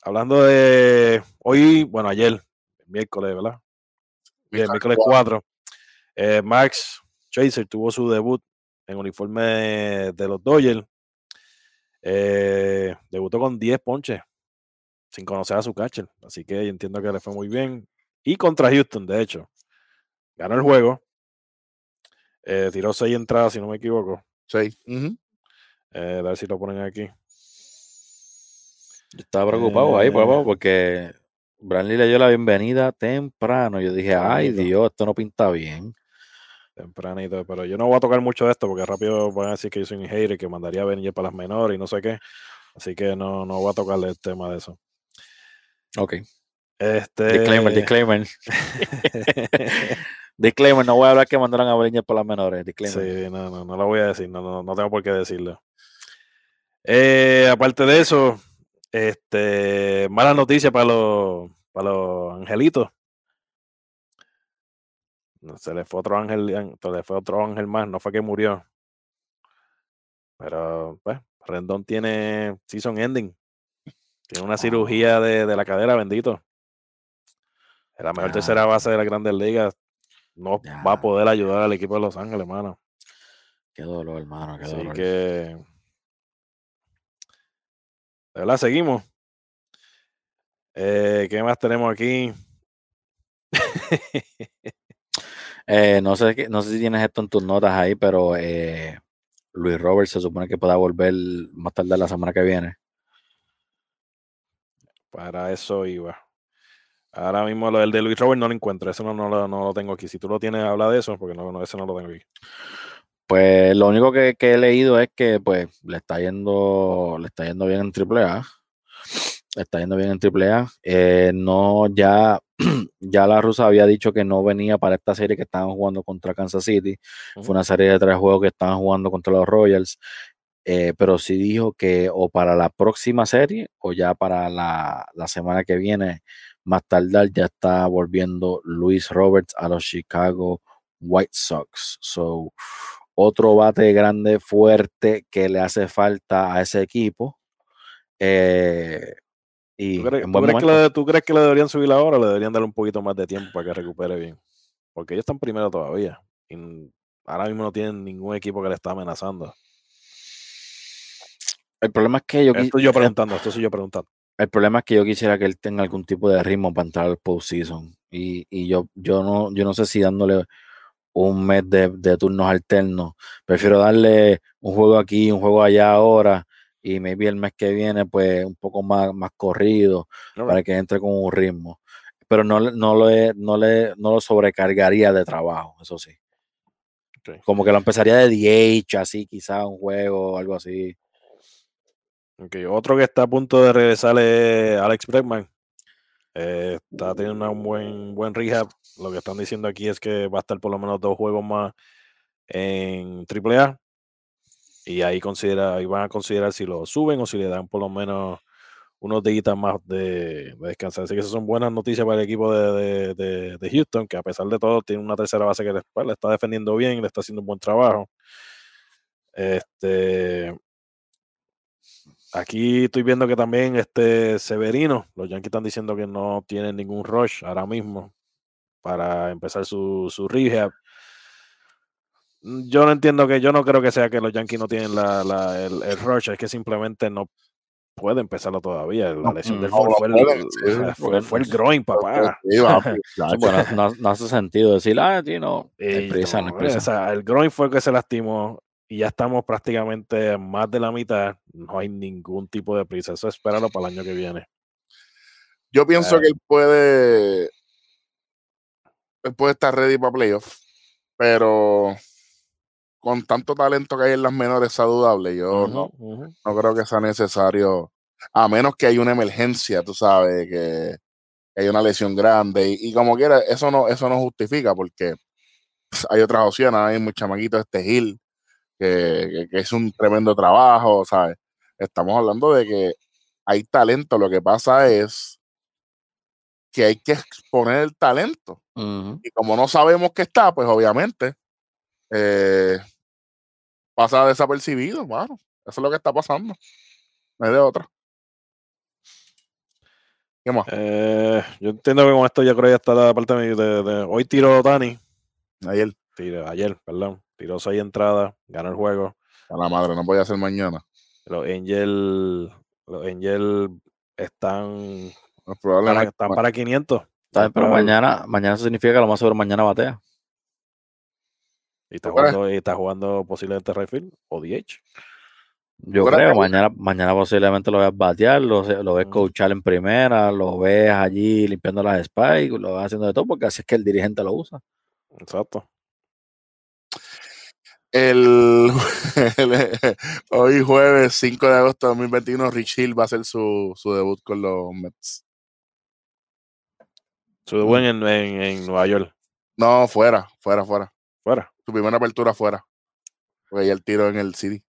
Hablando de hoy, bueno, ayer, miércoles, ¿verdad? Bien, miércoles 4. eh, Max Chaser tuvo su debut en uniforme de los Dodgers. Eh, debutó con 10 ponches sin conocer a su catcher. Así que yo entiendo que le fue muy bien. Y contra Houston, de hecho. Ganó el juego. Eh, tiró 6 entradas, si no me equivoco. Sí. Ujú. Eh, a ver si lo ponen aquí. Yo estaba preocupado ahí, Eh. papá, porque Brantley le dio la bienvenida temprano. Yo dije, ay. Dios, esto no pinta bien. Tempranito. Pero yo no voy a tocar mucho de esto porque rápido van a decir que yo soy un hater que mandaría a venir para las menores y no sé qué. Así que no, no voy a tocarle el tema de eso. Ok. Este. Disclaimer, disclaimer. *laughs* disclaimer, no voy a hablar que mandaron a Bringer por las menores. Disclaimer. Sí, no, no, no lo voy a decir, no, no, no tengo por qué decirlo. Eh, aparte de eso, este, mala noticia para los, para los angelitos. Se le fue otro ángel, se le fue otro ángel más, no fue que murió. Pero, pues, Rendón tiene season ending. Tiene una cirugía de, de la cadera, bendito. Es la mejor tercera base de las grandes ligas. No va a poder ayudar al equipo de Los Ángeles, hermano. Qué dolor, hermano, qué Así dolor. que. De verdad, seguimos. Eh, ¿Qué más tenemos aquí? *laughs* Eh, no, sé, no sé si tienes esto en tus notas ahí, pero eh, Luis Robert se supone que pueda volver más tarde la semana que viene. Para eso iba. Ahora mismo lo del de Luis Robert no lo encuentro. Eso no, no, lo, no lo tengo aquí. Si tú lo tienes, habla de eso, porque no, no, ese no lo tengo aquí. Pues lo único que, que he leído es que pues le está yendo, le está yendo bien en AAA. Le está yendo bien en AAA. Eh, no, ya, *clears throat* ya la rusa había dicho que no venía para esta serie que estaban jugando contra Kansas City. Fue una serie de tres juegos que estaban jugando contra los Royals. eh, pero sí dijo que o para la próxima serie o ya para la, la semana que viene, más tardar, ya está volviendo Luis Roberts a los Chicago White Sox. So, otro bate grande, fuerte que le hace falta a ese equipo. eh, y ¿Tú crees, tú crees que le, tú crees que le deberían subir ahora o le deberían dar un poquito más de tiempo para que recupere bien? Porque ellos están primero todavía. Y ahora mismo no tienen ningún equipo que le está amenazando. El problema es que yo, Esto yo el- preguntando, esto soy yo preguntando. El problema es que yo quisiera que él tenga algún tipo de ritmo para entrar al postseason. Y, y yo, yo no, yo no sé si dándole un mes de, de turnos alternos. Prefiero darle un juego aquí, un juego allá ahora y maybe el mes que viene, pues un poco más, más corrido para que entre con un ritmo. Pero no, no, le, no, le, no lo sobrecargaría de trabajo, eso sí. Como que lo empezaría de DH, así, quizá un juego o algo así. Okay. Otro que está a punto de regresar es Alex Bregman. Está teniendo un buen, buen rehab. Lo que están diciendo aquí es que va a estar por lo menos dos juegos más en AAA. Y ahí, considera, ahí van a considerar si lo suben o si le dan por lo menos unos días más de, descansar. Así que esas son buenas noticias para el equipo de, de, Houston, que a pesar de todo tiene una tercera base que le, pues, le, está defendiendo bien, le está haciendo un buen trabajo. Este, Aquí estoy viendo que también este Severino, los Yankees están diciendo que no tienen ningún rush ahora mismo para empezar su, su rehab. Yo no entiendo que, yo no creo que sea que los Yankees no tienen la, la, el, rush, es que simplemente no puede empezarlo todavía. La lesión del fue, el, fue, el groin, papá. *laughs* no, hace sentido decir, ah, tío, no, prisa, no, el groin fue el que se lastimó y ya estamos prácticamente más de la mitad. No hay ningún tipo de prisa. Eso espéralo para el año que viene. Yo pienso que él puede. Él puede estar ready para playoffs. Pero con tanto talento que hay en las menores saludables, yo no, no creo que sea necesario. A menos que haya una emergencia, tú sabes, que, hay una lesión grande. Y, como quiera, eso no, eso no justifica porque hay otras opciones. Hay muchos chamaquitos este Gil que, es un tremendo trabajo, ¿sabes? Estamos hablando de que hay talento, lo que pasa es que hay que exponer el talento. Y como no sabemos que está, pues obviamente eh, pasa desapercibido, bueno, eso es lo que está pasando. No hay de otra. ¿Qué más? Eh, yo entiendo que con esto ya creo que ya está la parte de, de, hoy tiro Dani. Ayer. Tiro, ayer, perdón. Tiró seis entradas, ganó el juego. A la madre, no voy a hacer mañana. Los Angels, los Angels están, para, están para 500. pero mañana, mañana eso significa que lo más seguro mañana batea. Y está jugando, y está jugando posiblemente Rayfield o DH. Yo creo, mañana, mañana posiblemente lo veas batear, lo, lo ves coachar en primera, lo ves allí limpiando las spikes, lo ves haciendo de todo, porque así es que el dirigente lo usa. Exacto. El, *laughs* hoy jueves 5 de agosto de 2021, Rich Hill va a hacer su, su debut con los Mets. Su debut en, en, Nueva York. No, fuera, fuera, fuera. Fuera. Su primera apertura fuera. Porque ya el tiro en el City.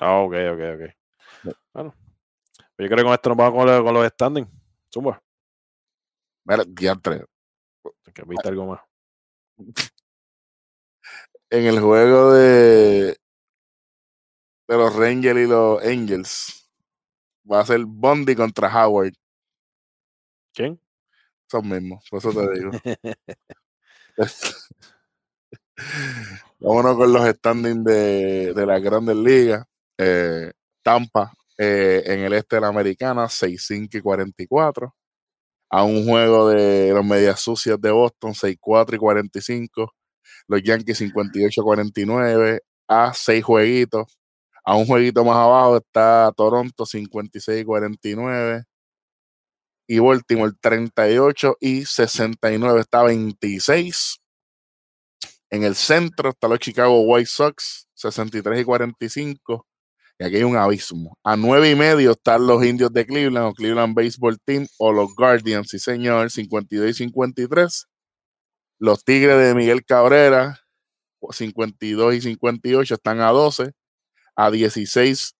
Ah, ok, ok, ok. Bueno. Yo creo que con esto nos vamos con, los, con los standings. Suma. Mira, diantre. Que viste algo más. *laughs* en el juego de, de los Rangers y los Angels va a ser Bondi contra Howard. ¿Quién? Son mismos, por eso te digo. *laughs* Vámonos con los standings de, de las grandes ligas. Eh, Tampa eh, en el este de la americana, 6-5 y 44. A un juego de los medias sucias de Boston, 6-4 y 45 los Yankees 58-49 a seis jueguitos. A un jueguito más abajo está Toronto 56-49 y Baltimore 38 y 69 está 26. En el centro está los Chicago White Sox 63 y 45 y aquí hay un abismo. A nueve y medio están los Indios de Cleveland o Cleveland Baseball Team o los Guardians, sí señor, 52 y 53. Los Tigres de Miguel Cabrera, 52 y 58, están a 12. A 16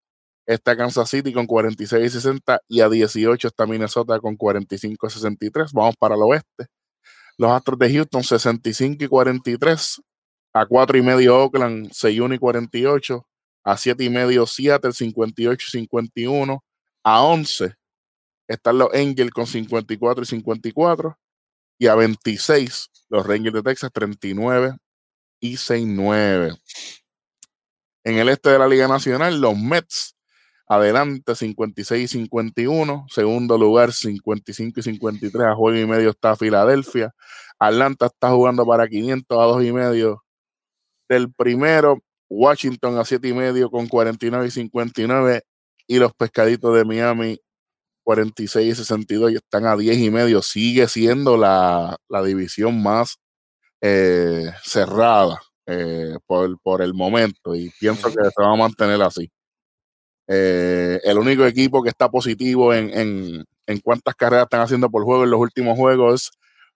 está Kansas City con 46 y 60. Y a 18 está Minnesota con 45 y 63. Vamos para el oeste. Los Astros de Houston, 65 y 43. A 4 y medio Oakland, 61 y 48. A 7 y medio Seattle, 58 y 51. A 11 están los Angels con 54 y 54 y a 26 los Rangers de Texas 39 y 69. En el este de la Liga Nacional, los Mets adelante 56 y 51. Segundo lugar 55 y 53. A juego y medio está Filadelfia. Atlanta está jugando para 500 a 2 y medio del primero. Washington a 7 y medio con 49 y 59. Y los pescaditos de Miami 46 y 62 y están a 10 y medio. Sigue siendo la, la división más eh, cerrada eh, por, por, el momento y pienso que se va a mantener así. Eh, el único equipo que está positivo en, en, en, cuántas carreras están haciendo por juego en los últimos juegos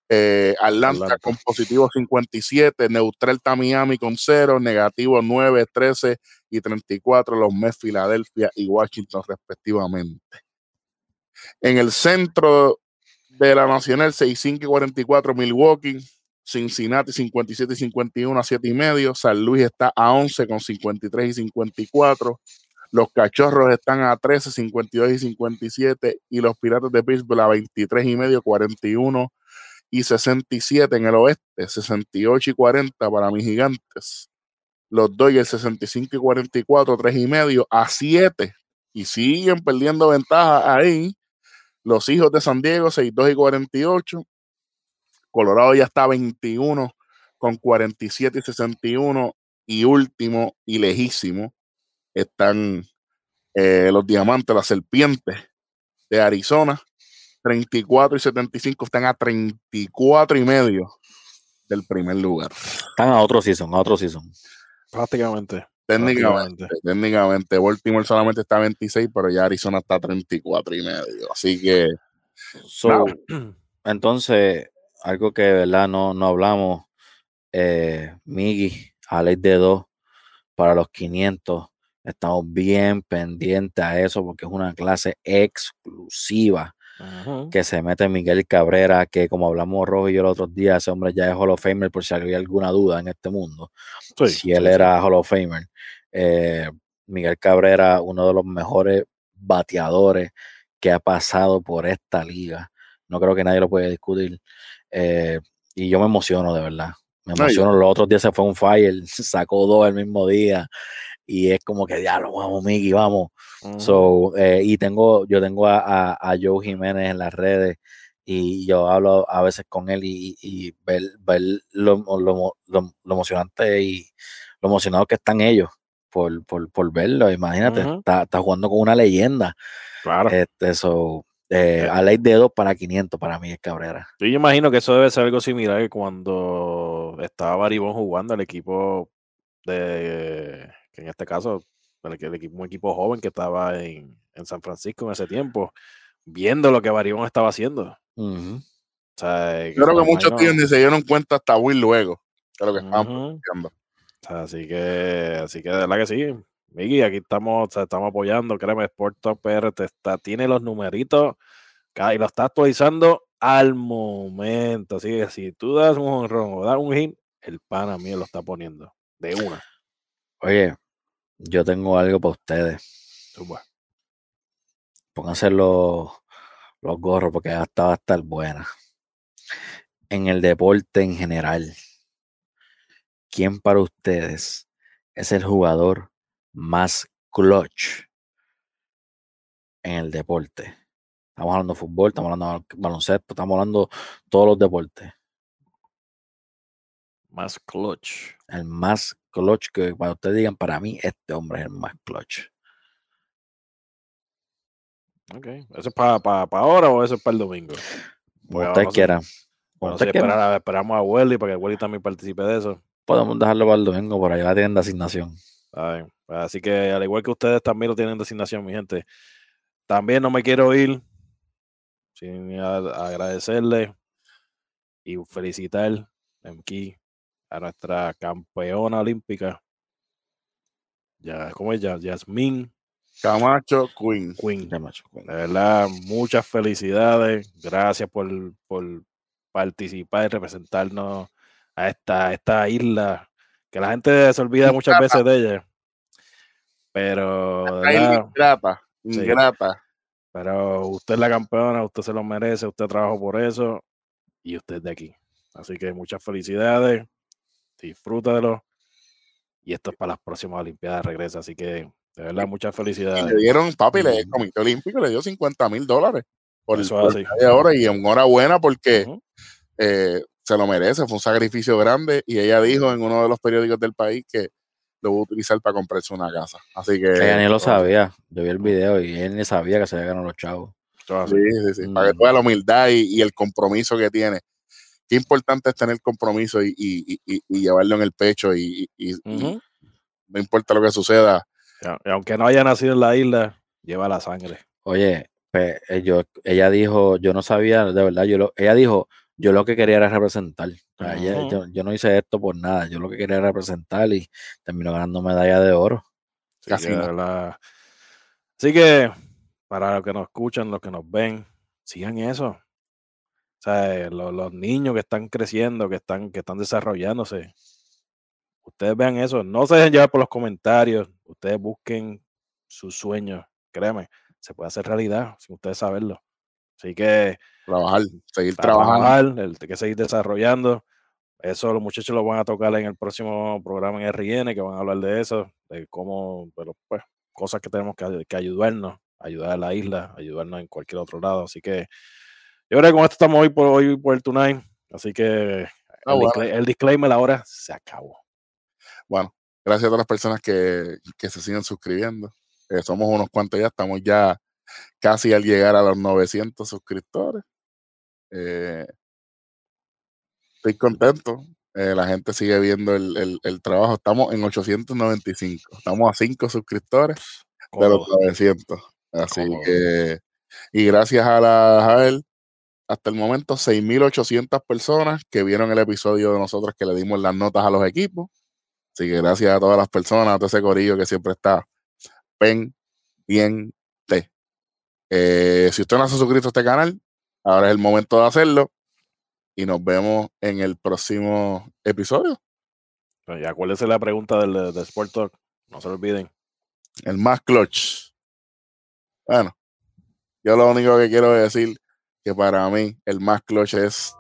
es Atlanta, con positivo 57, neutral está Miami con 0, negativo 9, 13 y 34 los Mets, Filadelfia y Washington respectivamente. En el centro de la Nacional, 65 y 44 Milwaukee, Cincinnati 57 y 51 a 7 y medio, San Luis está a 11 con 53 y 54, los Cachorros están a 13, 52 y 57 y los Piratas de Pittsburgh a 23 y medio, 41 y 67 en el oeste, 68 y 40 para mis gigantes. Los Dodgers 65 y 44, 3 y medio a 7 y siguen perdiendo ventaja ahí. Los hijos de San Diego 62 y 48 Colorado ya está 21 con 47 y 61 y último y lejísimo están eh, los diamantes, las serpientes de Arizona, 34 y 75 están a 34 y medio del primer lugar. Están a otro season, a otro season. Prácticamente. Técnicamente, técnicamente, Baltimore solamente está a 26, pero ya Arizona está a 34 y medio. Así que. *clears throat* entonces, algo que de verdad no, no hablamos, eh, Miggy, a ley de dos para los 500. Estamos bien pendientes a eso porque es una clase exclusiva que se mete Miguel Cabrera, que como hablamos Rojo y yo el otro día, ese hombre ya es Hall of Famer por si había alguna duda en este mundo. si él era Hall of Famer. Eh, Miguel Cabrera, uno de los mejores bateadores que ha pasado por esta liga. No creo que nadie lo pueda discutir. Eh, y yo me emociono de verdad. Me emociono. Los otros días se fue un fire, *laughs* sacó dos el mismo día. Y es como que ya lo vamos, Miki, vamos. so, eh, y tengo, yo tengo a, a, Joe Jiménez en las redes y yo hablo a veces con él y, y ver, ver lo, lo, lo, emocionante y lo emocionado que están ellos por, por, por verlo. Imagínate, está, está, jugando con una leyenda. Claro. Este, so, eh, a ley de dos para 500 para mí es Cabrera. Yo imagino que eso debe ser algo similar que cuando estaba Baribón jugando el equipo de, que en este caso, el, equipo, un equipo joven que estaba en, San Francisco en ese tiempo, viendo lo que Baribón estaba haciendo. Yo creo que muchos tíos se dieron cuenta hasta muy luego de lo que estaban Así que, así que de verdad que sí. Miki, aquí estamos, estamos apoyando, créeme, Sport Talk PR te está, tiene los numeritos y lo está actualizando al momento. Así que si tú das un honrón o das un hit, el pan a mí lo está poniendo de una. Oye, yo tengo algo para ustedes. Pónganse los, los gorros porque hasta va a estar buena. En el deporte en general, ¿quién para ustedes es el jugador más clutch en el deporte. Estamos hablando de fútbol, estamos hablando de baloncesto, estamos hablando de todos los deportes. Más clutch. El más clutch que para ustedes digan, para mí este hombre es el más clutch. Ok. ¿Eso es para, para, ahora o eso es para el domingo? Como ustedes quieran. Bueno, esperamos a Welly para que Welly también participe de eso. Podemos dejarlo para el domingo, por ahí la tienen de asignación. Pues, así que al igual que ustedes también lo tienen de asignación, mi gente. También no me quiero ir sin agradecerle y felicitar aquí a nuestra campeona olímpica. Ya, ¿Cómo es ya? Yasmín Camacho Queen. Queen. Camacho De verdad, muchas felicidades. Gracias por, por participar y representarnos a esta, esta isla que la gente se olvida muchas veces de ella. Pero. Ingrata, ingrata. Pero usted es la campeona, usted se lo merece, usted trabajó por eso y usted es de aquí. Así que muchas felicidades, disfrútalo. Y esto es para las próximas Olimpiadas, regresa. Así que De verdad, muchas Y felicidades. le dieron, papi, le- el. Comité Olímpico le dio 50 mil dólares por el Eso por el de ahora y enhorabuena porque eh, se lo merece, fue un sacrificio grande y ella dijo en uno de los periódicos del país que lo va a utilizar para comprarse una casa. Así que Ella ni lo sabía. Yo vi el video y él ni sabía que se había ganado los chavos. Sí, sí, sí, para que toda la humildad y, y el compromiso que tiene. Qué importante es tener compromiso y, y- y- y- y llevarlo en el pecho y, y- y Ujú. no importa lo que suceda. Aunque no haya nacido en la isla, lleva la sangre. Oye, pues, eh, yo, ella dijo, yo no sabía, de verdad, yo lo, ella dijo, yo lo que quería era representar. O sea, ella- Ujú. yo, yo no hice esto por nada, yo lo que quería era representar y terminó ganando medalla de oro. Casi que, no. la- Así que, para los que nos escuchan, los que nos ven, sigan eso. O sea, lo- los, niños que están creciendo, que están, que están desarrollándose, ustedes vean eso. No se dejen llevar por los comentarios. Ustedes busquen sus sueños. Créeme, se puede hacer realidad sin ustedes saberlo. Así que Trabajar, seguir trabajando. el, hay que seguir desarrollando. Eso los muchachos lo van a tocar en el próximo programa en RN, que van a hablar de eso, de cómo, pero pues, cosas que tenemos que, que ayudarnos, ayudar a la isla, ayudarnos en cualquier otro lado. Así que yo creo que con esto estamos hoy por hoy por el Tonight. Así que Ah, el, bueno. discla- el disclaimer ahora se acabó. Bueno, gracias a todas las personas que, que se siguen suscribiendo. Eh, somos unos cuantos ya, estamos ya casi al llegar a los 900 suscriptores. Eh, estoy contento. eh, la gente sigue viendo el, el- el trabajo. Estamos en 895. Estamos a 5 suscriptores de los Cómodo. 900. Así que, y gracias a, la, a él, hasta el momento 6.800 personas que vieron el episodio de nosotros que le dimos las notas a los equipos. Así que gracias a todas las personas, a todo ese corillo que siempre está pendiente. Eh, si usted no se ha suscrito a este canal, ahora es el momento de hacerlo. Y nos vemos en el próximo episodio. Y acuérdense la pregunta del, de Sport Talk. No se lo olviden. El más clutch. Bueno, yo lo único que quiero decir que para mí el más clutch es